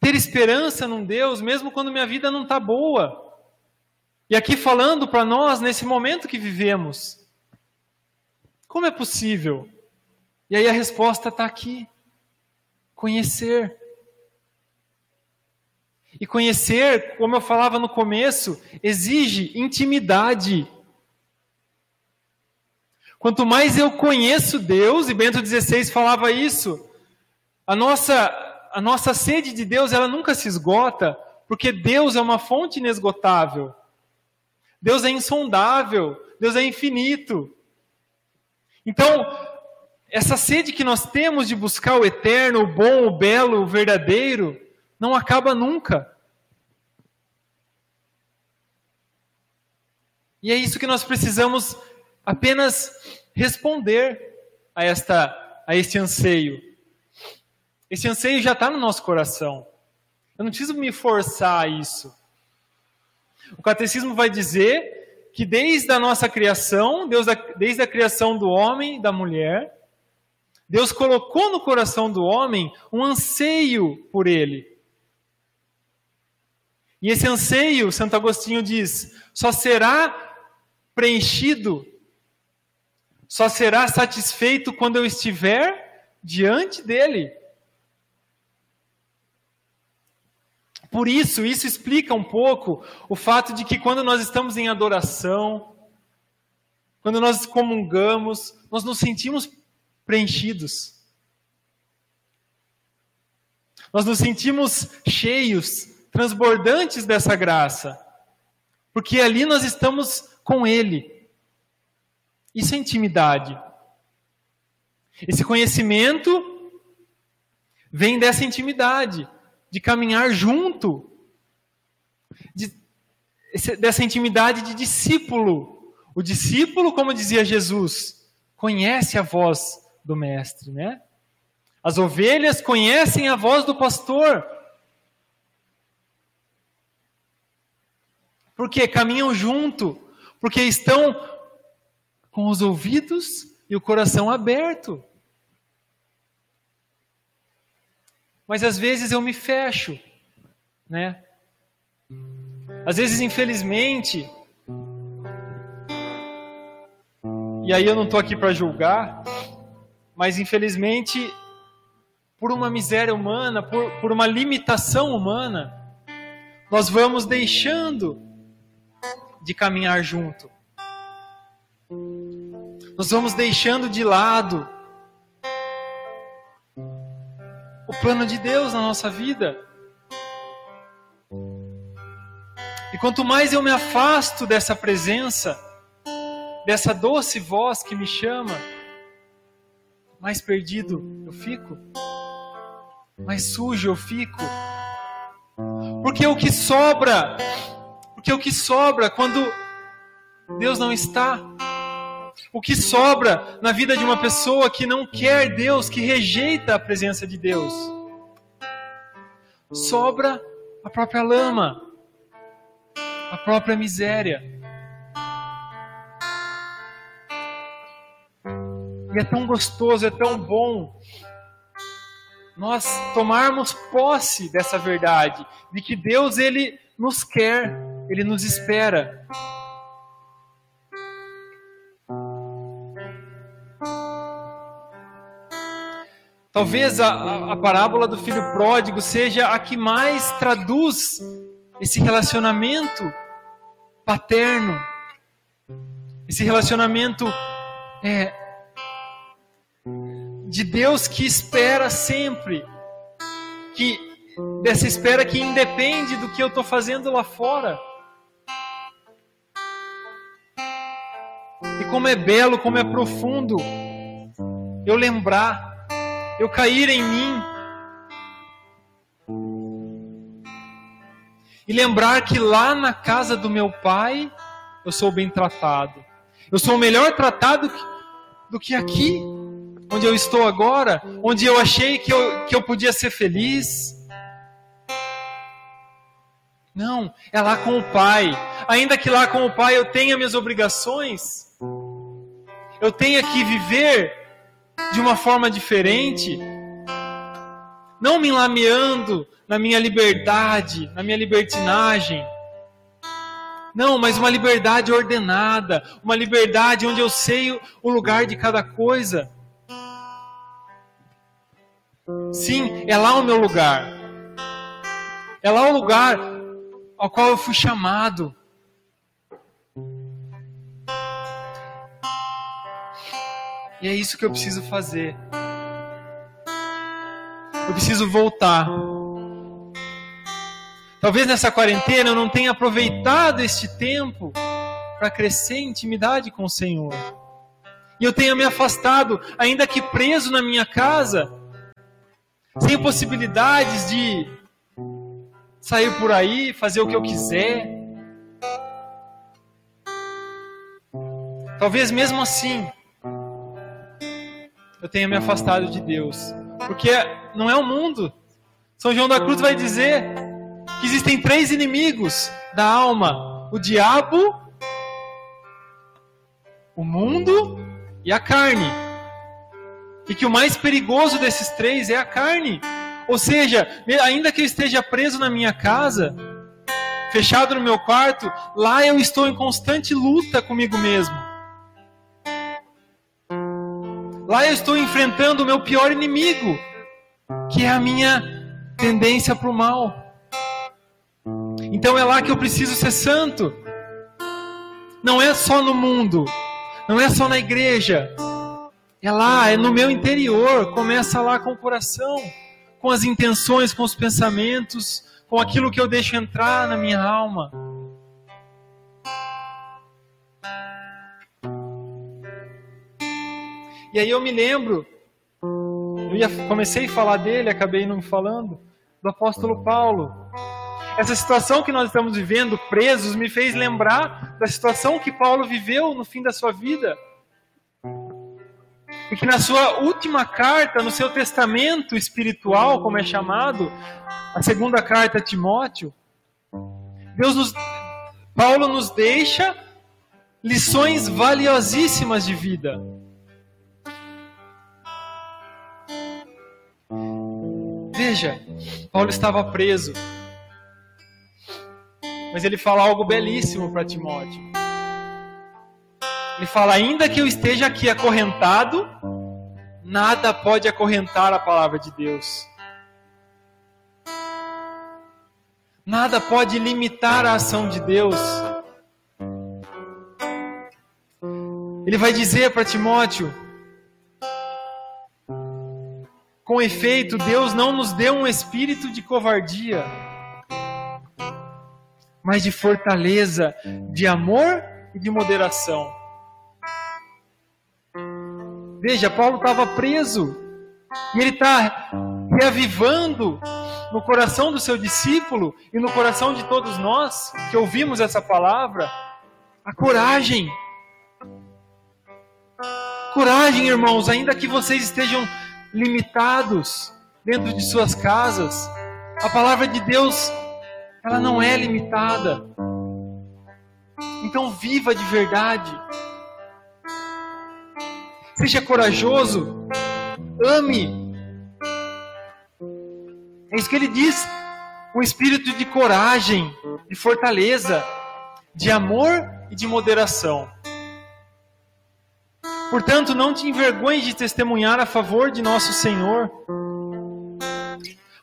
ter esperança num Deus, mesmo quando minha vida não está boa? E aqui falando para nós, nesse momento que vivemos, como é possível? E aí a resposta está aqui: conhecer. E conhecer, como eu falava no começo, exige intimidade. Quanto mais eu conheço Deus, e Bento XVI falava isso, a nossa, a nossa sede de Deus ela nunca se esgota, porque Deus é uma fonte inesgotável. Deus é insondável, Deus é infinito. Então, essa sede que nós temos de buscar o eterno, o bom, o belo, o verdadeiro, não acaba nunca. E é isso que nós precisamos apenas responder a, esta, a este anseio. Esse anseio já está no nosso coração. Eu não preciso me forçar a isso. O catecismo vai dizer que desde a nossa criação, Deus, desde a criação do homem e da mulher, Deus colocou no coração do homem um anseio por ele. E esse anseio, Santo Agostinho diz, só será preenchido, só será satisfeito quando eu estiver diante dele. Por isso, isso explica um pouco o fato de que quando nós estamos em adoração, quando nós comungamos, nós nos sentimos preenchidos. Nós nos sentimos cheios, transbordantes dessa graça. Porque ali nós estamos com Ele. Isso é intimidade. Esse conhecimento vem dessa intimidade de caminhar junto, de, dessa intimidade de discípulo. O discípulo, como dizia Jesus, conhece a voz do mestre, né? As ovelhas conhecem a voz do pastor. Porque caminham junto, porque estão com os ouvidos e o coração aberto. Mas às vezes eu me fecho, né? Às vezes, infelizmente, e aí eu não estou aqui para julgar, mas infelizmente, por uma miséria humana, por, por uma limitação humana, nós vamos deixando de caminhar junto. Nós vamos deixando de lado o plano de Deus na nossa vida. E quanto mais eu me afasto dessa presença, dessa doce voz que me chama, mais perdido eu fico, mais sujo eu fico. Porque o que sobra, porque o que sobra quando Deus não está, o que sobra na vida de uma pessoa que não quer Deus, que rejeita a presença de Deus, sobra a própria lama, a própria miséria. E é tão gostoso, é tão bom nós tomarmos posse dessa verdade, de que Deus ele nos quer, ele nos espera. Talvez a, a, parábola do filho pródigo seja a que mais traduz esse relacionamento paterno, esse relacionamento é, de Deus que espera sempre, que dessa espera que independe do que eu estou fazendo lá fora. E como é belo, como é profundo eu lembrar, eu cair em mim. E lembrar que lá na casa do meu pai eu sou bem tratado. Eu sou melhor tratado do que aqui onde eu estou agora, onde eu achei que eu, que eu podia ser feliz. Não, é lá com o Pai. Ainda que lá com o Pai eu tenha minhas obrigações, eu tenha que viver de uma forma diferente, não me lameando na minha liberdade, na minha libertinagem. Não, mas uma liberdade ordenada, uma liberdade onde eu sei o lugar de cada coisa. Sim, é lá o meu lugar. É lá o lugar ao qual eu fui chamado. E é isso que eu preciso fazer. Eu preciso voltar. Talvez nessa quarentena eu não tenha aproveitado este tempo para crescer em intimidade com o Senhor. E eu tenha me afastado, ainda que preso na minha casa, sem possibilidades de sair por aí, fazer o que eu quiser. Talvez mesmo assim eu tenha me afastado de Deus, porque não é o mundo. São João da Cruz vai dizer que existem três inimigos da alma: o diabo, o mundo e a carne e que o mais perigoso desses três é a carne. Ou seja, ainda que eu esteja preso na minha casa, fechado no meu quarto, lá eu estou em constante luta comigo mesmo. Lá eu estou enfrentando o meu pior inimigo, que é a minha tendência para o mal. Então é lá que eu preciso ser santo. Não é só no mundo, não é só na igreja, é lá, é no meu interior, começa lá com o coração, com as intenções, com os pensamentos, com aquilo que eu deixo entrar na minha alma. E aí eu me lembro, eu ia, comecei a falar dele, acabei não falando, do apóstolo Paulo. Essa situação que nós estamos vivendo, presos, me fez lembrar da situação que Paulo viveu no fim da sua vida e que na sua última carta, no seu testamento espiritual, como é chamado, a segunda carta a Timóteo, Deus nos, Paulo nos deixa lições valiosíssimas de vida. Veja, Paulo estava preso, mas ele fala algo belíssimo para Timóteo. Ele fala: ainda que eu esteja aqui acorrentado, nada pode acorrentar a palavra de Deus. Nada pode limitar a ação de Deus. Ele vai dizer para Timóteo: com efeito, Deus não nos deu um espírito de covardia, mas de fortaleza, de amor e de moderação. Veja, Paulo estava preso e ele está reavivando no coração do seu discípulo e no coração de todos nós que ouvimos essa palavra a coragem. Coragem, irmãos, ainda que vocês estejam limitados dentro de suas casas, a palavra de Deus, ela não é limitada. Então viva de verdade. Seja corajoso. Ame. É isso que ele diz. Um espírito de coragem, de fortaleza, de amor e de moderação. Portanto, não te envergonhes de testemunhar a favor de nosso Senhor,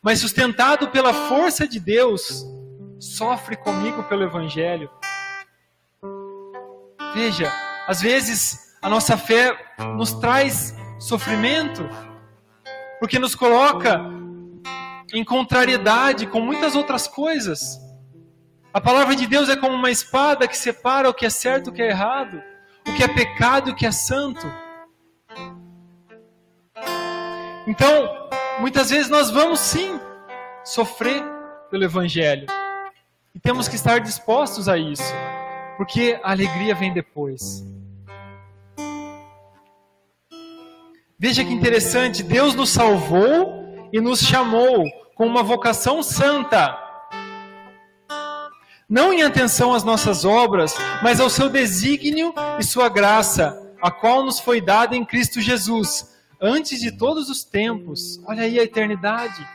mas sustentado pela força de Deus, sofre comigo pelo Evangelho. Veja, às vezes a nossa fé nos traz sofrimento, porque nos coloca em contrariedade com muitas outras coisas. A palavra de Deus é como uma espada que separa o que é certo e o que é errado, o que é pecado e o que é santo. Então, muitas vezes nós vamos sim sofrer pelo Evangelho. E temos que estar dispostos a isso, porque a alegria vem depois. Veja que interessante, Deus nos salvou e nos chamou com uma vocação santa. Não em atenção às nossas obras, mas ao seu desígnio e sua graça, a qual nos foi dada em Cristo Jesus, antes de todos os tempos. Olha aí a eternidade.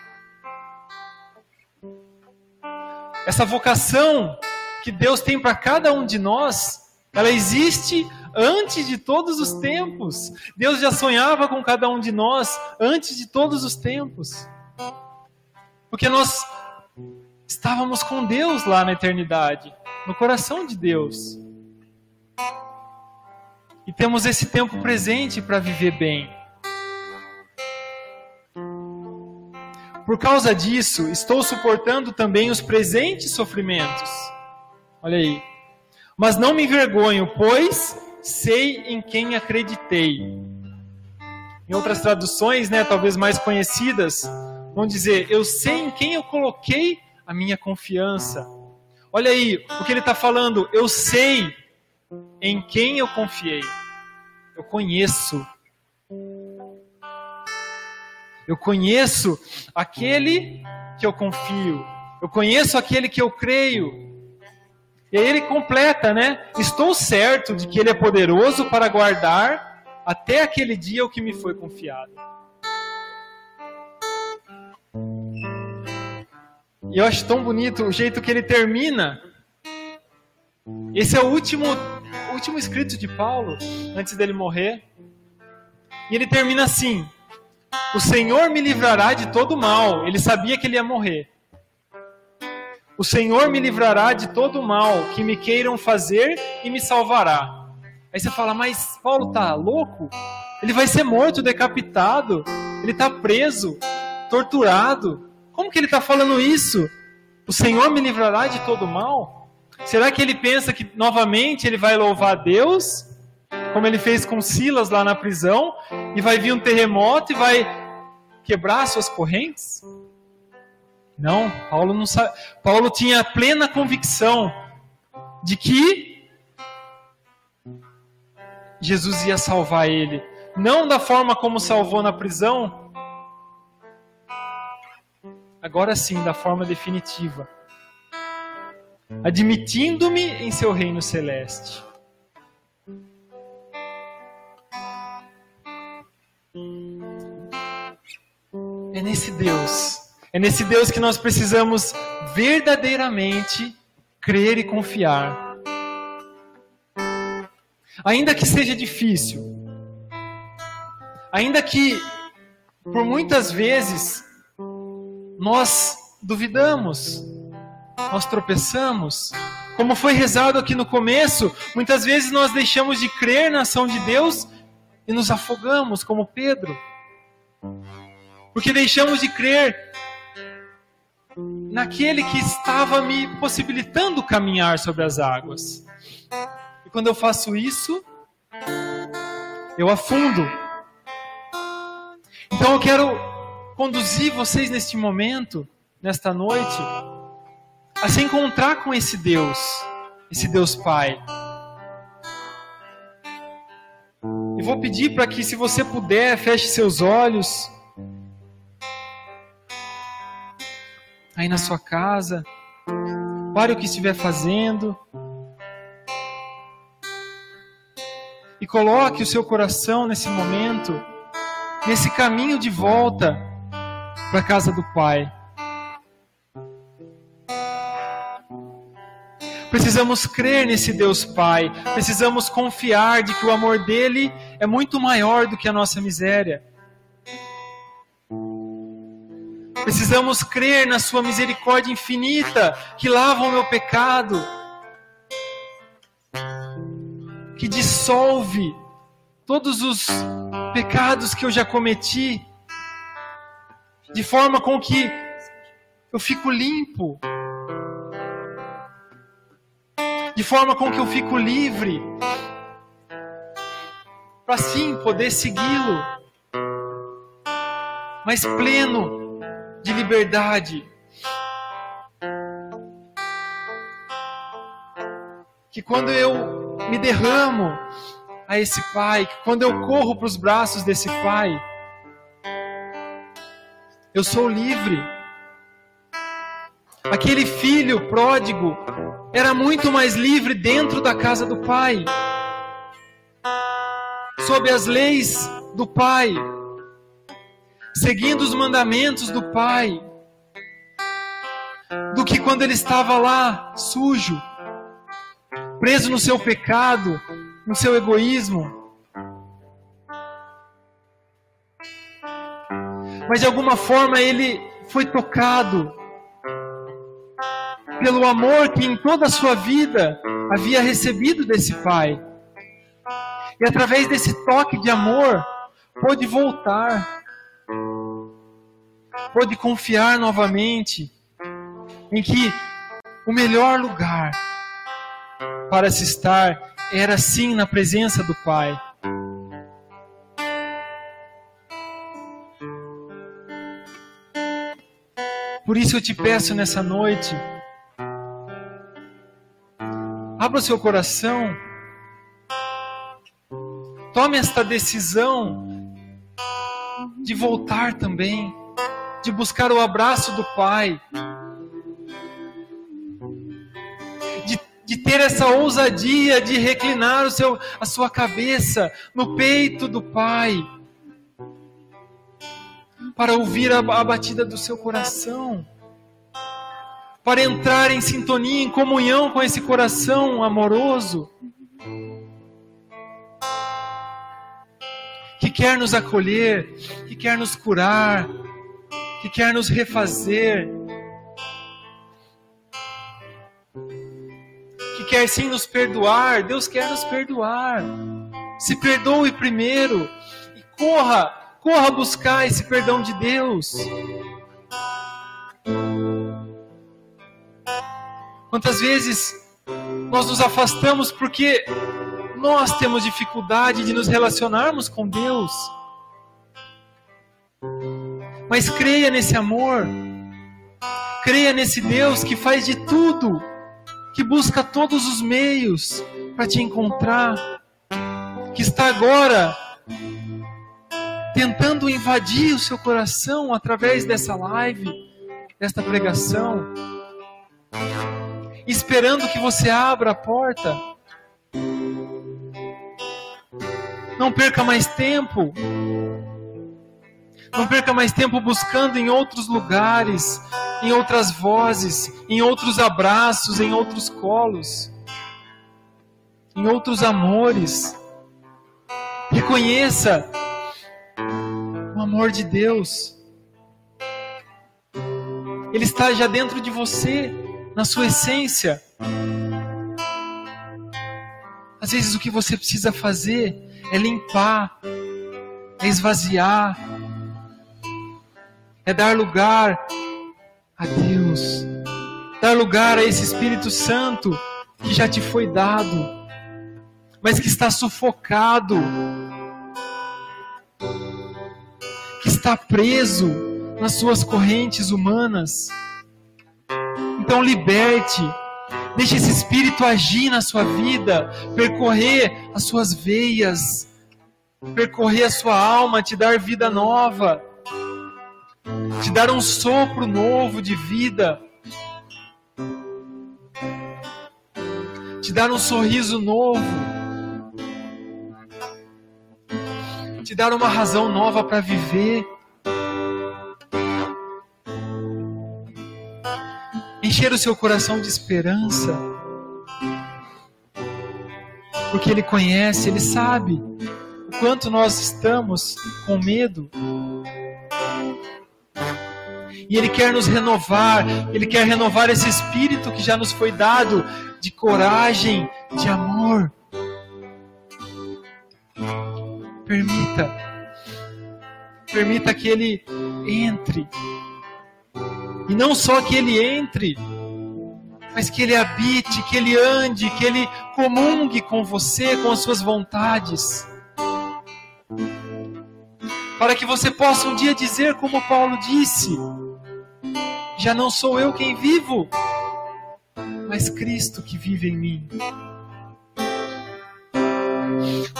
Essa vocação que Deus tem para cada um de nós, ela existe antes de todos os tempos. Deus já sonhava com cada um de nós antes de todos os tempos. Porque nós estávamos com Deus lá na eternidade, no coração de Deus. E temos esse tempo presente para viver bem. Por causa disso, estou suportando também os presentes sofrimentos. Olha aí. Mas não me envergonho, pois sei em quem acreditei. Em outras traduções, né, talvez mais conhecidas, vão dizer: Eu sei em quem eu coloquei a minha confiança. Olha aí, o que ele está falando, eu sei em quem eu confiei. Eu conheço. Eu conheço aquele que eu confio. Eu conheço aquele que eu creio. E aí ele completa, né? Estou certo de que ele é poderoso para guardar até aquele dia o que me foi confiado. E eu acho tão bonito o jeito que ele termina. Esse é o último, último escrito de Paulo antes dele morrer. E ele termina assim: O Senhor me livrará de todo mal. Ele sabia que ele ia morrer. O Senhor me livrará de todo mal que me queiram fazer e me salvará. Aí você fala, mas Paulo tá louco? Ele vai ser morto, decapitado, ele está preso, torturado. Como que ele está falando isso? O Senhor me livrará de todo mal? Será que ele pensa que novamente ele vai louvar Deus, como ele fez com Silas lá na prisão, e vai vir um terremoto e vai quebrar suas correntes? Não, Paulo não sabe. Paulo tinha plena convicção de que Jesus ia salvar ele, não da forma como salvou na prisão, agora sim, da forma definitiva, admitindo-me em seu reino celeste. É nesse Deus é nesse Deus que nós precisamos verdadeiramente crer e confiar. Ainda que seja difícil, ainda que por muitas vezes nós duvidamos, nós tropeçamos, como foi rezado aqui no começo, muitas vezes nós deixamos de crer na ação de Deus e nos afogamos, como Pedro. Porque deixamos de crer naquele que estava me possibilitando caminhar sobre as águas. E quando eu faço isso, eu afundo. Então eu quero conduzir vocês neste momento, nesta noite, a se encontrar com esse Deus, esse Deus Pai. E vou pedir para que, se você puder, feche seus olhos. Aí na sua casa, pare o que estiver fazendo. E coloque o seu coração nesse momento, nesse caminho de volta para a casa do Pai. Precisamos crer nesse Deus Pai, precisamos confiar de que o amor dele é muito maior do que a nossa miséria. Precisamos crer na sua misericórdia infinita que lava o meu pecado que dissolve todos os pecados que eu já cometi, de forma com que eu fico limpo, de forma com que eu fico livre, para assim poder segui-lo, mas pleno de liberdade. Que quando eu me derramo a esse Pai, que quando eu corro para os braços desse Pai, eu sou livre. Aquele filho pródigo era muito mais livre dentro da casa do Pai, sob as leis do Pai, seguindo os mandamentos do Pai, do que quando ele estava lá sujo preso no seu pecado, no seu egoísmo. Mas de alguma forma ele foi tocado pelo amor que em toda a sua vida havia recebido desse Pai. E através desse toque de amor, pôde voltar, pôde confiar novamente em que o melhor lugar para se estar era sim na presença do Pai. Por isso eu te peço nessa noite, abra o seu coração, tome esta decisão de voltar também, de buscar o abraço do Pai, de ter essa ousadia de reclinar o seu, a sua cabeça no peito do Pai, para ouvir a, a batida do seu coração, para entrar em sintonia, em comunhão com esse coração amoroso, que quer nos acolher, que quer nos curar, que quer nos refazer quer sim nos perdoar, Deus quer nos perdoar. Se perdoe primeiro e corra, corra buscar esse perdão de Deus. Quantas vezes nós nos afastamos porque nós temos dificuldade de nos relacionarmos com Deus. Mas creia nesse amor, creia nesse Deus que faz de tudo que busca todos os meios para te encontrar, que está agora tentando invadir o seu coração através dessa live, desta pregação, esperando que você abra a porta. Não perca mais tempo. Não perca mais tempo buscando em outros lugares, em outras vozes, em outros abraços, em outros colos, em outros amores. Reconheça amor de Deus. Ele está já dentro de você, na sua essência. Às vezes o que você precisa fazer é limpar, é esvaziar, é dar lugar a Deus. Deus. Dar lugar a esse Espírito Santo que já te foi dado, mas que está sufocado, que está preso nas suas correntes humanas. Então liberte, deixe esse Espírito agir na sua vida, percorrer as suas veias, percorrer a sua alma, te dar vida nova, te dar um sopro novo de vida. te dar um sorriso novo, te dar uma razão nova para viver. Encher o seu coração de esperança, porque Ele conhece, Ele sabe o quanto nós estamos com medo. E Ele quer nos renovar, Ele quer renovar esse espírito que já nos foi dado de coragem, de amor. Permita, permita que Ele entre. E não só que Ele entre, mas que Ele habite, que Ele ande, que Ele comungue com você, com as suas vontades. Para que você possa um dia dizer, como Paulo disse: Já não sou eu quem vivo, mas Cristo que vive em mim.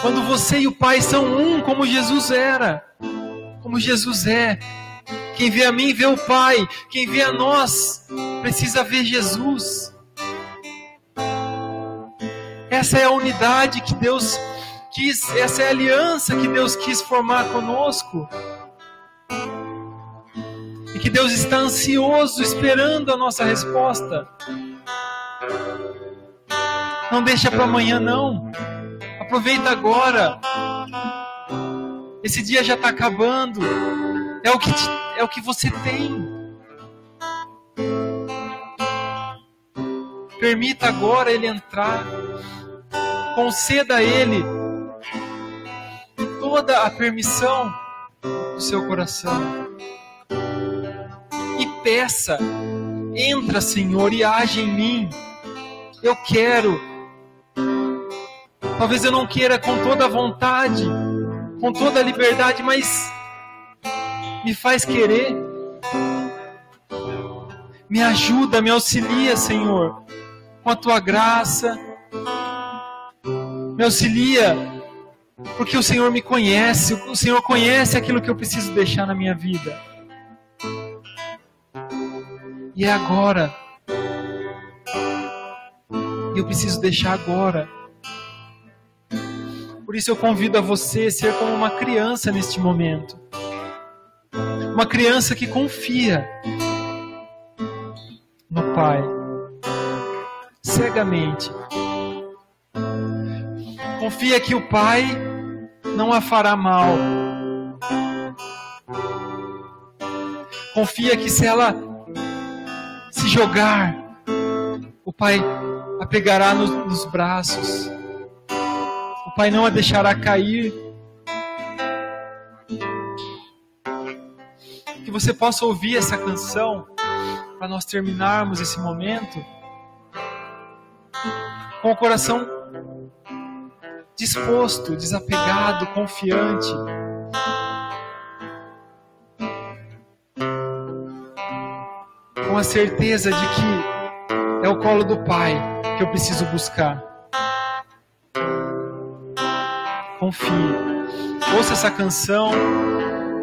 Quando você e o Pai são um, como Jesus era, como Jesus é. Quem vê a mim vê o Pai, quem vê a nós precisa ver Jesus. Essa é a unidade que Deus quis, essa é a aliança que Deus quis formar conosco. E que Deus está ansioso esperando a nossa resposta. Não deixa para amanhã, não. Aproveita agora. Esse dia já está acabando. É o que, te, é o que você tem. Permita agora ele entrar. Conceda a ele toda a permissão do seu coração. E peça: entra, Senhor, e age em mim. Eu quero Talvez eu não queira com toda a vontade, com toda a liberdade, mas me faz querer. Me ajuda, me auxilia, Senhor, com a tua graça. Me auxilia, porque o Senhor me conhece, o Senhor conhece aquilo que eu preciso deixar na minha vida. E é agora. E eu preciso deixar agora. Por isso eu convido a você a ser como uma criança neste momento. Uma criança que confia no Pai cegamente. Confia que o Pai não a fará mal. Confia que se ela se jogar, o Pai a pegará nos, nos braços Pai não a deixará cair. Que você possa ouvir essa canção para nós terminarmos esse momento com o coração disposto, desapegado, confiante. Com a certeza de que é o colo do Pai que eu preciso buscar. Confie. Ouça essa canção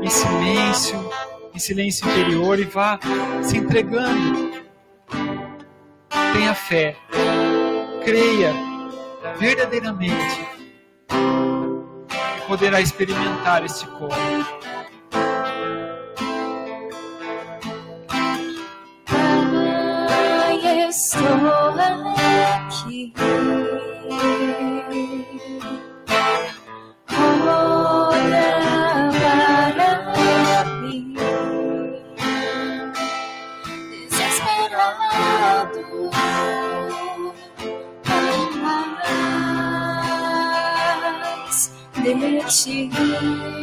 em silêncio, em silêncio interior e vá se entregando. Tenha fé, creia verdadeiramente e poderá experimentar este corpo. estou aqui. Ti. A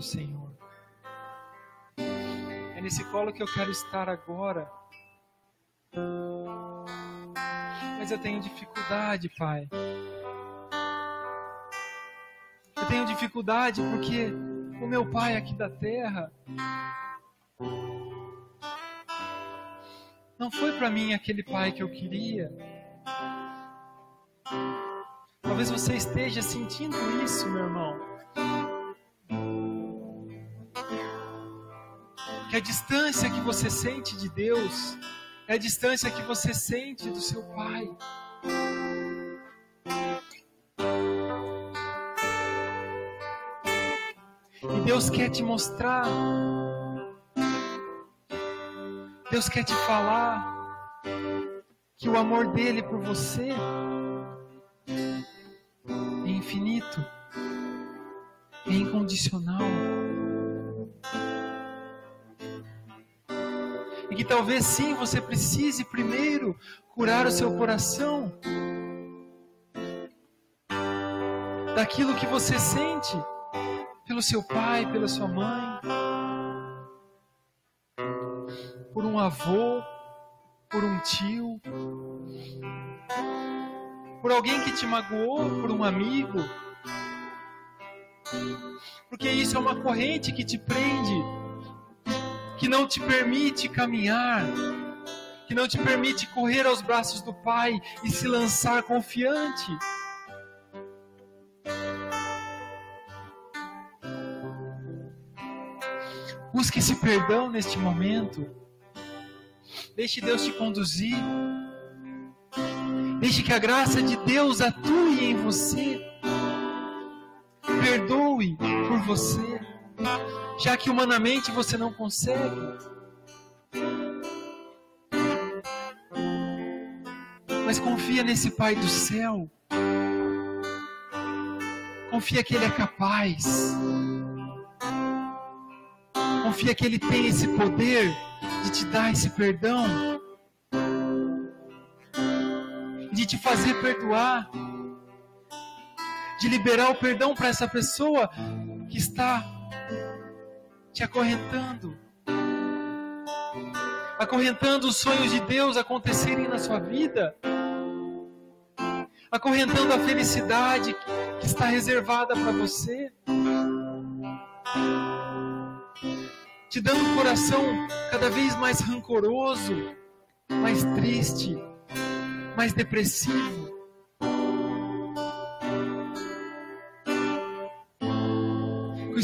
colo, Senhor. É nesse colo que eu quero estar agora. Mas eu tenho dificuldade, Pai. Eu tenho dificuldade porque o meu pai aqui da terra não foi para mim aquele pai que eu queria. Talvez você esteja sentindo isso, meu irmão. Que a distância que você sente de Deus é a distância que você sente do seu pai. E Deus quer te mostrar. Deus quer te falar que o amor dele por você é infinito, é incondicional. E que talvez sim você precise primeiro curar o seu coração daquilo que você sente pelo seu pai, pela sua mãe, por um avô, por um tio, por alguém que te magoou, por um amigo. Porque isso é uma corrente que te prende, que não te permite caminhar, que não te permite correr aos braços do Pai e se lançar confiante. Busque esse perdão neste momento. Deixe Deus te conduzir. Deixe que a graça de Deus atue em você. Perdoe por você, já que humanamente você não consegue. Mas confia nesse Pai do céu. Confia que Ele é capaz. Confia que Ele tem esse poder de te dar esse perdão, de te fazer perdoar, de liberar o perdão para essa pessoa que está te acorrentando, acorrentando os sonhos de Deus acontecerem na sua vida, acorrentando a felicidade que está reservada para você. te dando um coração cada vez mais rancoroso, mais triste, mais depressivo.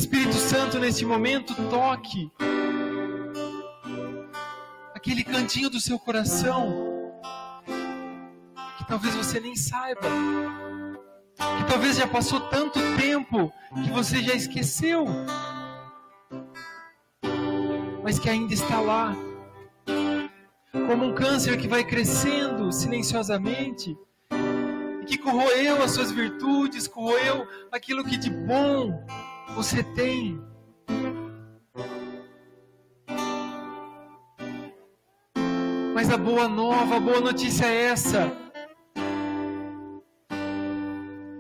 Espírito Santo neste momento toque aquele cantinho do seu coração que talvez você nem saiba, que talvez já passou tanto tempo que você já esqueceu mas que ainda está lá. Como um câncer que vai crescendo silenciosamente e que corroeu as suas virtudes, corroeu aquilo que de bom você tem. Mas a boa nova, a boa notícia é essa.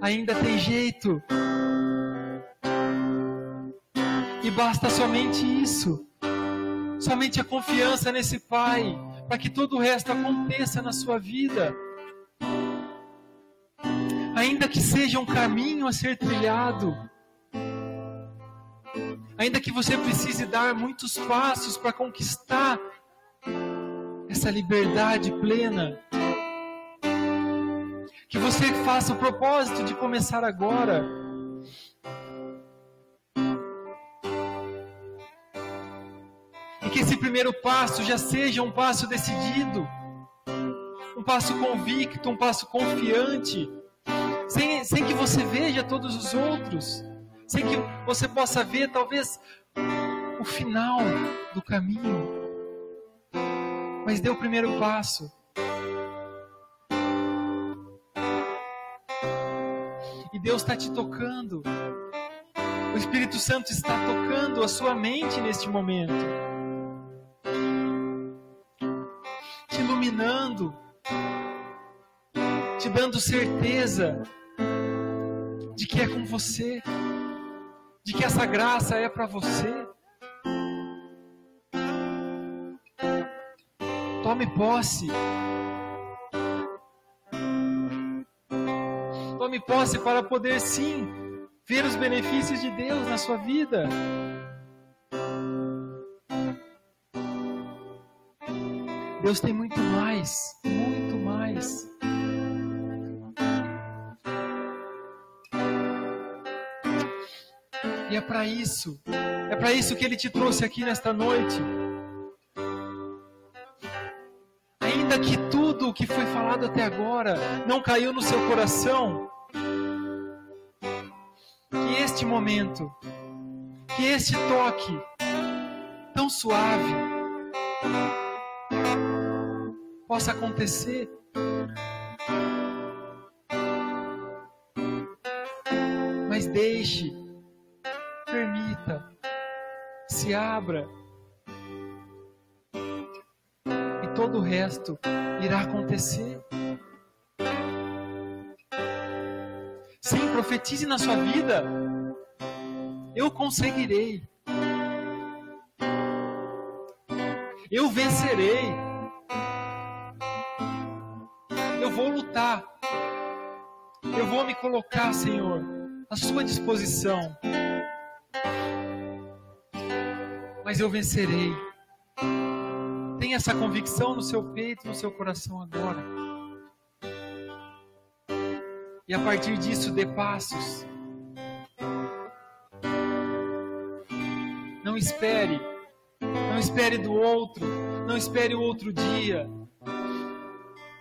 Ainda tem jeito. E basta somente isso somente a confiança nesse Pai, para que todo o resto aconteça na sua vida. Ainda que seja um caminho a ser trilhado, ainda que você precise dar muitos passos para conquistar essa liberdade plena, que você faça o propósito de começar agora. Que esse primeiro passo já seja um passo decidido, um passo convicto, um passo confiante, sem, sem que você veja todos os outros, sem que você possa ver talvez o final do caminho. Mas dê o primeiro passo. E Deus está te tocando. O Espírito Santo está tocando a sua mente neste momento. iluminando, te dando certeza de que é com você, de que essa graça é para você. Tome posse. Tome posse para poder sim ver os benefícios de Deus na sua vida. Deus tem muito mais, muito mais. Para isso, é para isso que Ele te trouxe aqui nesta noite. Ainda que tudo o que foi falado até agora não caiu no seu coração, que este momento, que este toque tão suave, possa acontecer. Mas deixe, se abra. E todo o resto irá acontecer. Sim, profetize na sua vida. Eu conseguirei. Eu vencerei. vou lutar. Eu vou me colocar, Senhor, à sua disposição. Mas eu vencerei. Tenha essa convicção no seu peito, no seu coração agora. E a partir disso, dê passos. Não espere. Não espere do outro. Não espere o outro dia.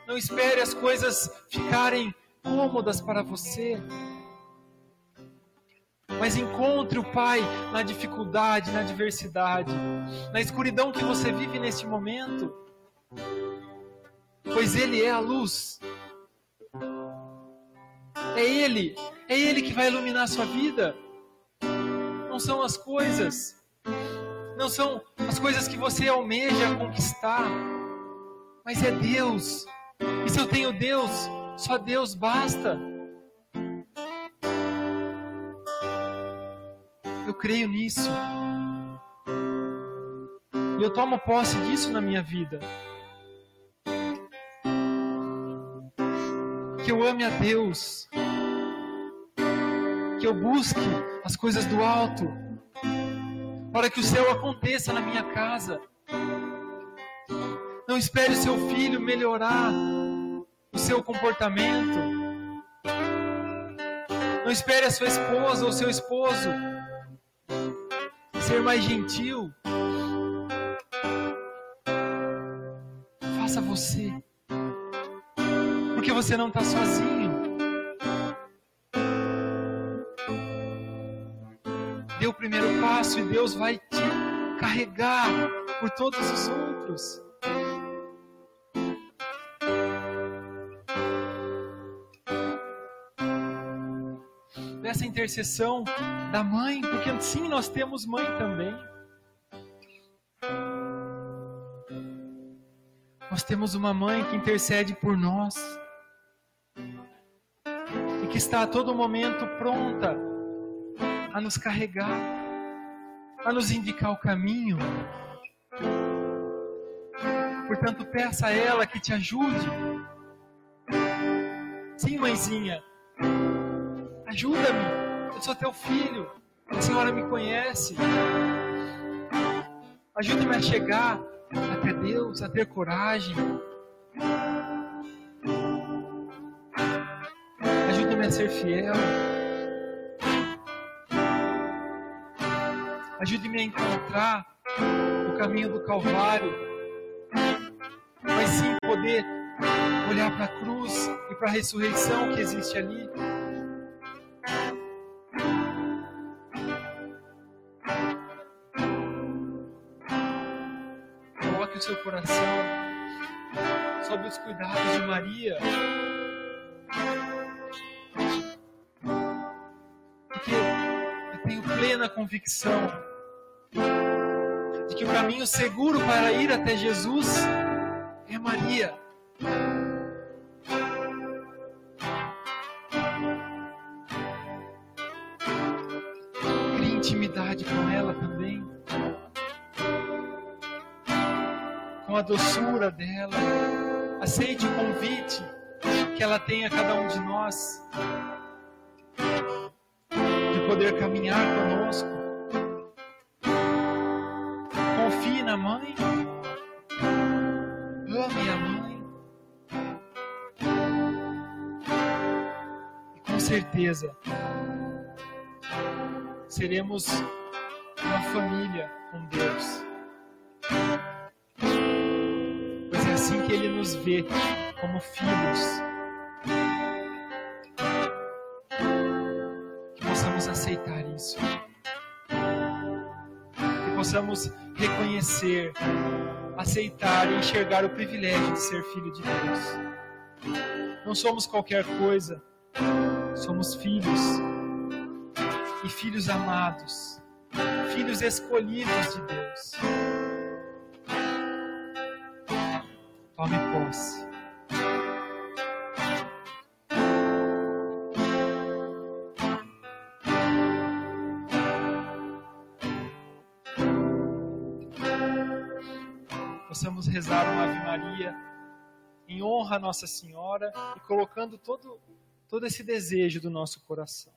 Não espere as coisas ficarem cômodas para você. Mas encontre o Pai na dificuldade, na adversidade, na escuridão que você vive neste momento. Pois Ele é a luz. É Ele, é Ele que vai iluminar a sua vida. Não são as coisas, não são as coisas que você almeja conquistar, mas é Deus. E se eu tenho Deus, só Deus basta. Creio nisso. E eu tomo posse disso na minha vida. Que eu ame a Deus. Que eu busque as coisas do alto. Para que o céu aconteça na minha casa. Não espere o seu filho melhorar o seu comportamento. Não espere a sua esposa ou seu esposo ser mais gentil. Faça você. Porque você não está sozinho. Dê o primeiro passo e Deus vai te carregar por todos os outros. Dessa intercessão da mãe, porque sim, nós temos mãe também. Nós temos uma mãe que intercede por nós e que está a todo momento pronta a nos carregar, a nos indicar o caminho. Portanto, peça a ela que te ajude. Sim, mãezinha, ajuda-me. Eu sou teu filho. A senhora me conhece. Ajude-me a chegar até Deus, a ter coragem. Ajude-me a ser fiel. Ajude-me a encontrar o caminho do Calvário. Mas sim poder olhar para a cruz e para a ressurreição que existe ali. Seu coração sob os cuidados de Maria. Porque eu tenho plena convicção de que o caminho seguro para ir até Jesus é Maria. Doçura dela. Aceite o convite que ela tem a cada um de nós de poder caminhar conosco. Confie na mãe. Ame a mãe. E com certeza seremos uma família com Deus. Assim que Ele nos vê como filhos. Que possamos aceitar isso. Que possamos reconhecer, aceitar e enxergar o privilégio de ser filho de Deus. Não somos qualquer coisa, somos filhos e filhos amados, filhos escolhidos de Deus. Tome posse. Possamos rezar uma Ave Maria em honra a Nossa Senhora e colocando todo, todo esse desejo do nosso coração.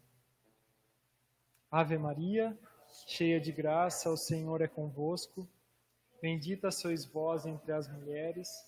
Ave Maria, cheia de graça, o Senhor é convosco. Bendita sois vós entre as mulheres,